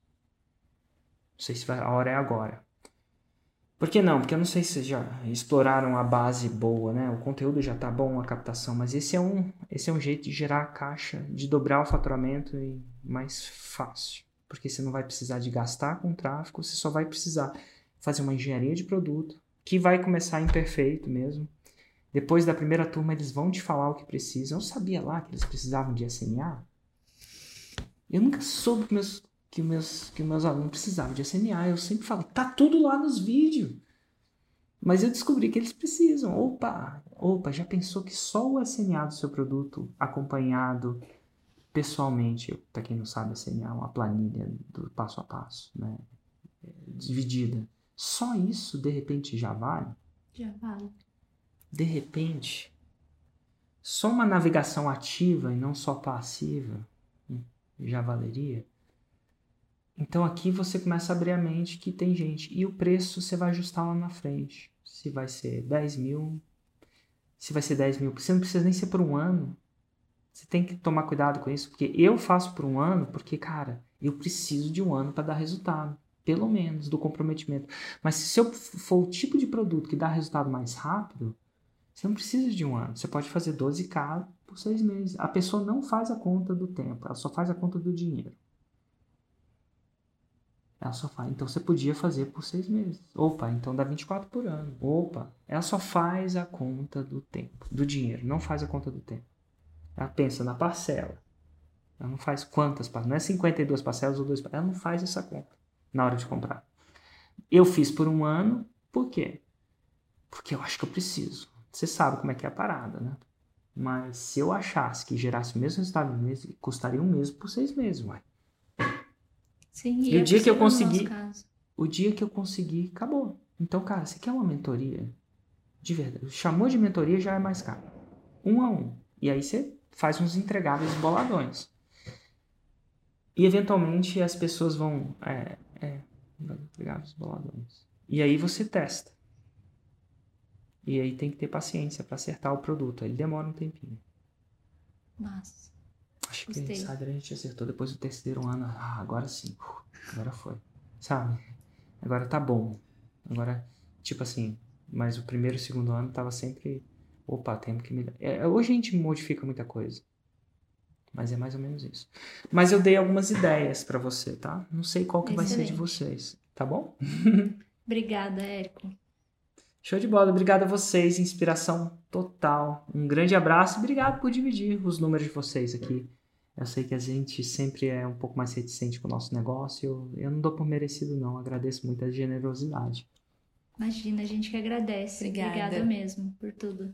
Não sei se a hora é agora. Por que não? Porque eu não sei se vocês já exploraram a base boa, né? O conteúdo já tá bom, a captação, mas esse é um, esse é um jeito de gerar a caixa, de dobrar o faturamento e mais fácil porque você não vai precisar de gastar com tráfego, você só vai precisar fazer uma engenharia de produto, que vai começar imperfeito mesmo. Depois da primeira turma, eles vão te falar o que precisam. Eu sabia lá que eles precisavam de SMA. Eu nunca soube que meus, que meus, que meus alunos precisavam de SMA. Eu sempre falo, tá tudo lá nos vídeos. Mas eu descobri que eles precisam. Opa, opa, já pensou que só o SMA do seu produto, acompanhado pessoalmente, para quem não sabe, assim, é uma planilha do passo a passo, né? Dividida. Só isso, de repente, já vale? Já vale. De repente, só uma navegação ativa e não só passiva hum, já valeria? Então aqui você começa a abrir a mente que tem gente. E o preço você vai ajustar lá na frente. Se vai ser 10 mil, se vai ser 10 mil. Você não precisa nem ser por um ano. Você tem que tomar cuidado com isso, porque eu faço por um ano, porque, cara, eu preciso de um ano para dar resultado. Pelo menos, do comprometimento. Mas se eu for o tipo de produto que dá resultado mais rápido, você não precisa de um ano. Você pode fazer 12K por seis meses. A pessoa não faz a conta do tempo, ela só faz a conta do dinheiro. Ela só faz. Então você podia fazer por seis meses. Opa, então dá 24 por ano. Opa, ela só faz a conta do tempo, do dinheiro, não faz a conta do tempo. Ela pensa na parcela. Ela não faz quantas parcelas. Não é 52 parcelas ou dois Ela não faz essa conta na hora de comprar. Eu fiz por um ano. Por quê? Porque eu acho que eu preciso. Você sabe como é que é a parada, né? Mas se eu achasse que gerasse o mesmo resultado no mês, custaria um mês por seis meses, uai. Sim, e, e o dia que eu consegui. O dia que eu consegui, acabou. Então, cara, você quer uma mentoria? De verdade. Chamou de mentoria já é mais caro. Um a um. E aí você faz uns entregáveis boladões. E eventualmente as pessoas vão. É, é, entregáveis boladões. E aí você testa. E aí tem que ter paciência para acertar o produto. Ele demora um tempinho. Mas. Acho que. Insider a gente acertou depois do terceiro ano. Ah, agora sim. Agora foi. Sabe? Agora tá bom. Agora, tipo assim. Mas o primeiro e o segundo ano tava sempre Opa, temos que melhorar. É, hoje a gente modifica muita coisa. Mas é mais ou menos isso. Mas eu dei algumas ideias para você, tá? Não sei qual que Excelente. vai ser de vocês, tá bom? Obrigada, Érico. Show de bola. Obrigado a vocês. Inspiração total. Um grande abraço. Obrigado por dividir os números de vocês aqui. Eu sei que a gente sempre é um pouco mais reticente com o nosso negócio. Eu, eu não dou por merecido, não. Agradeço muito a generosidade. Imagina, a gente que agradece. Obrigada, Obrigada mesmo por tudo.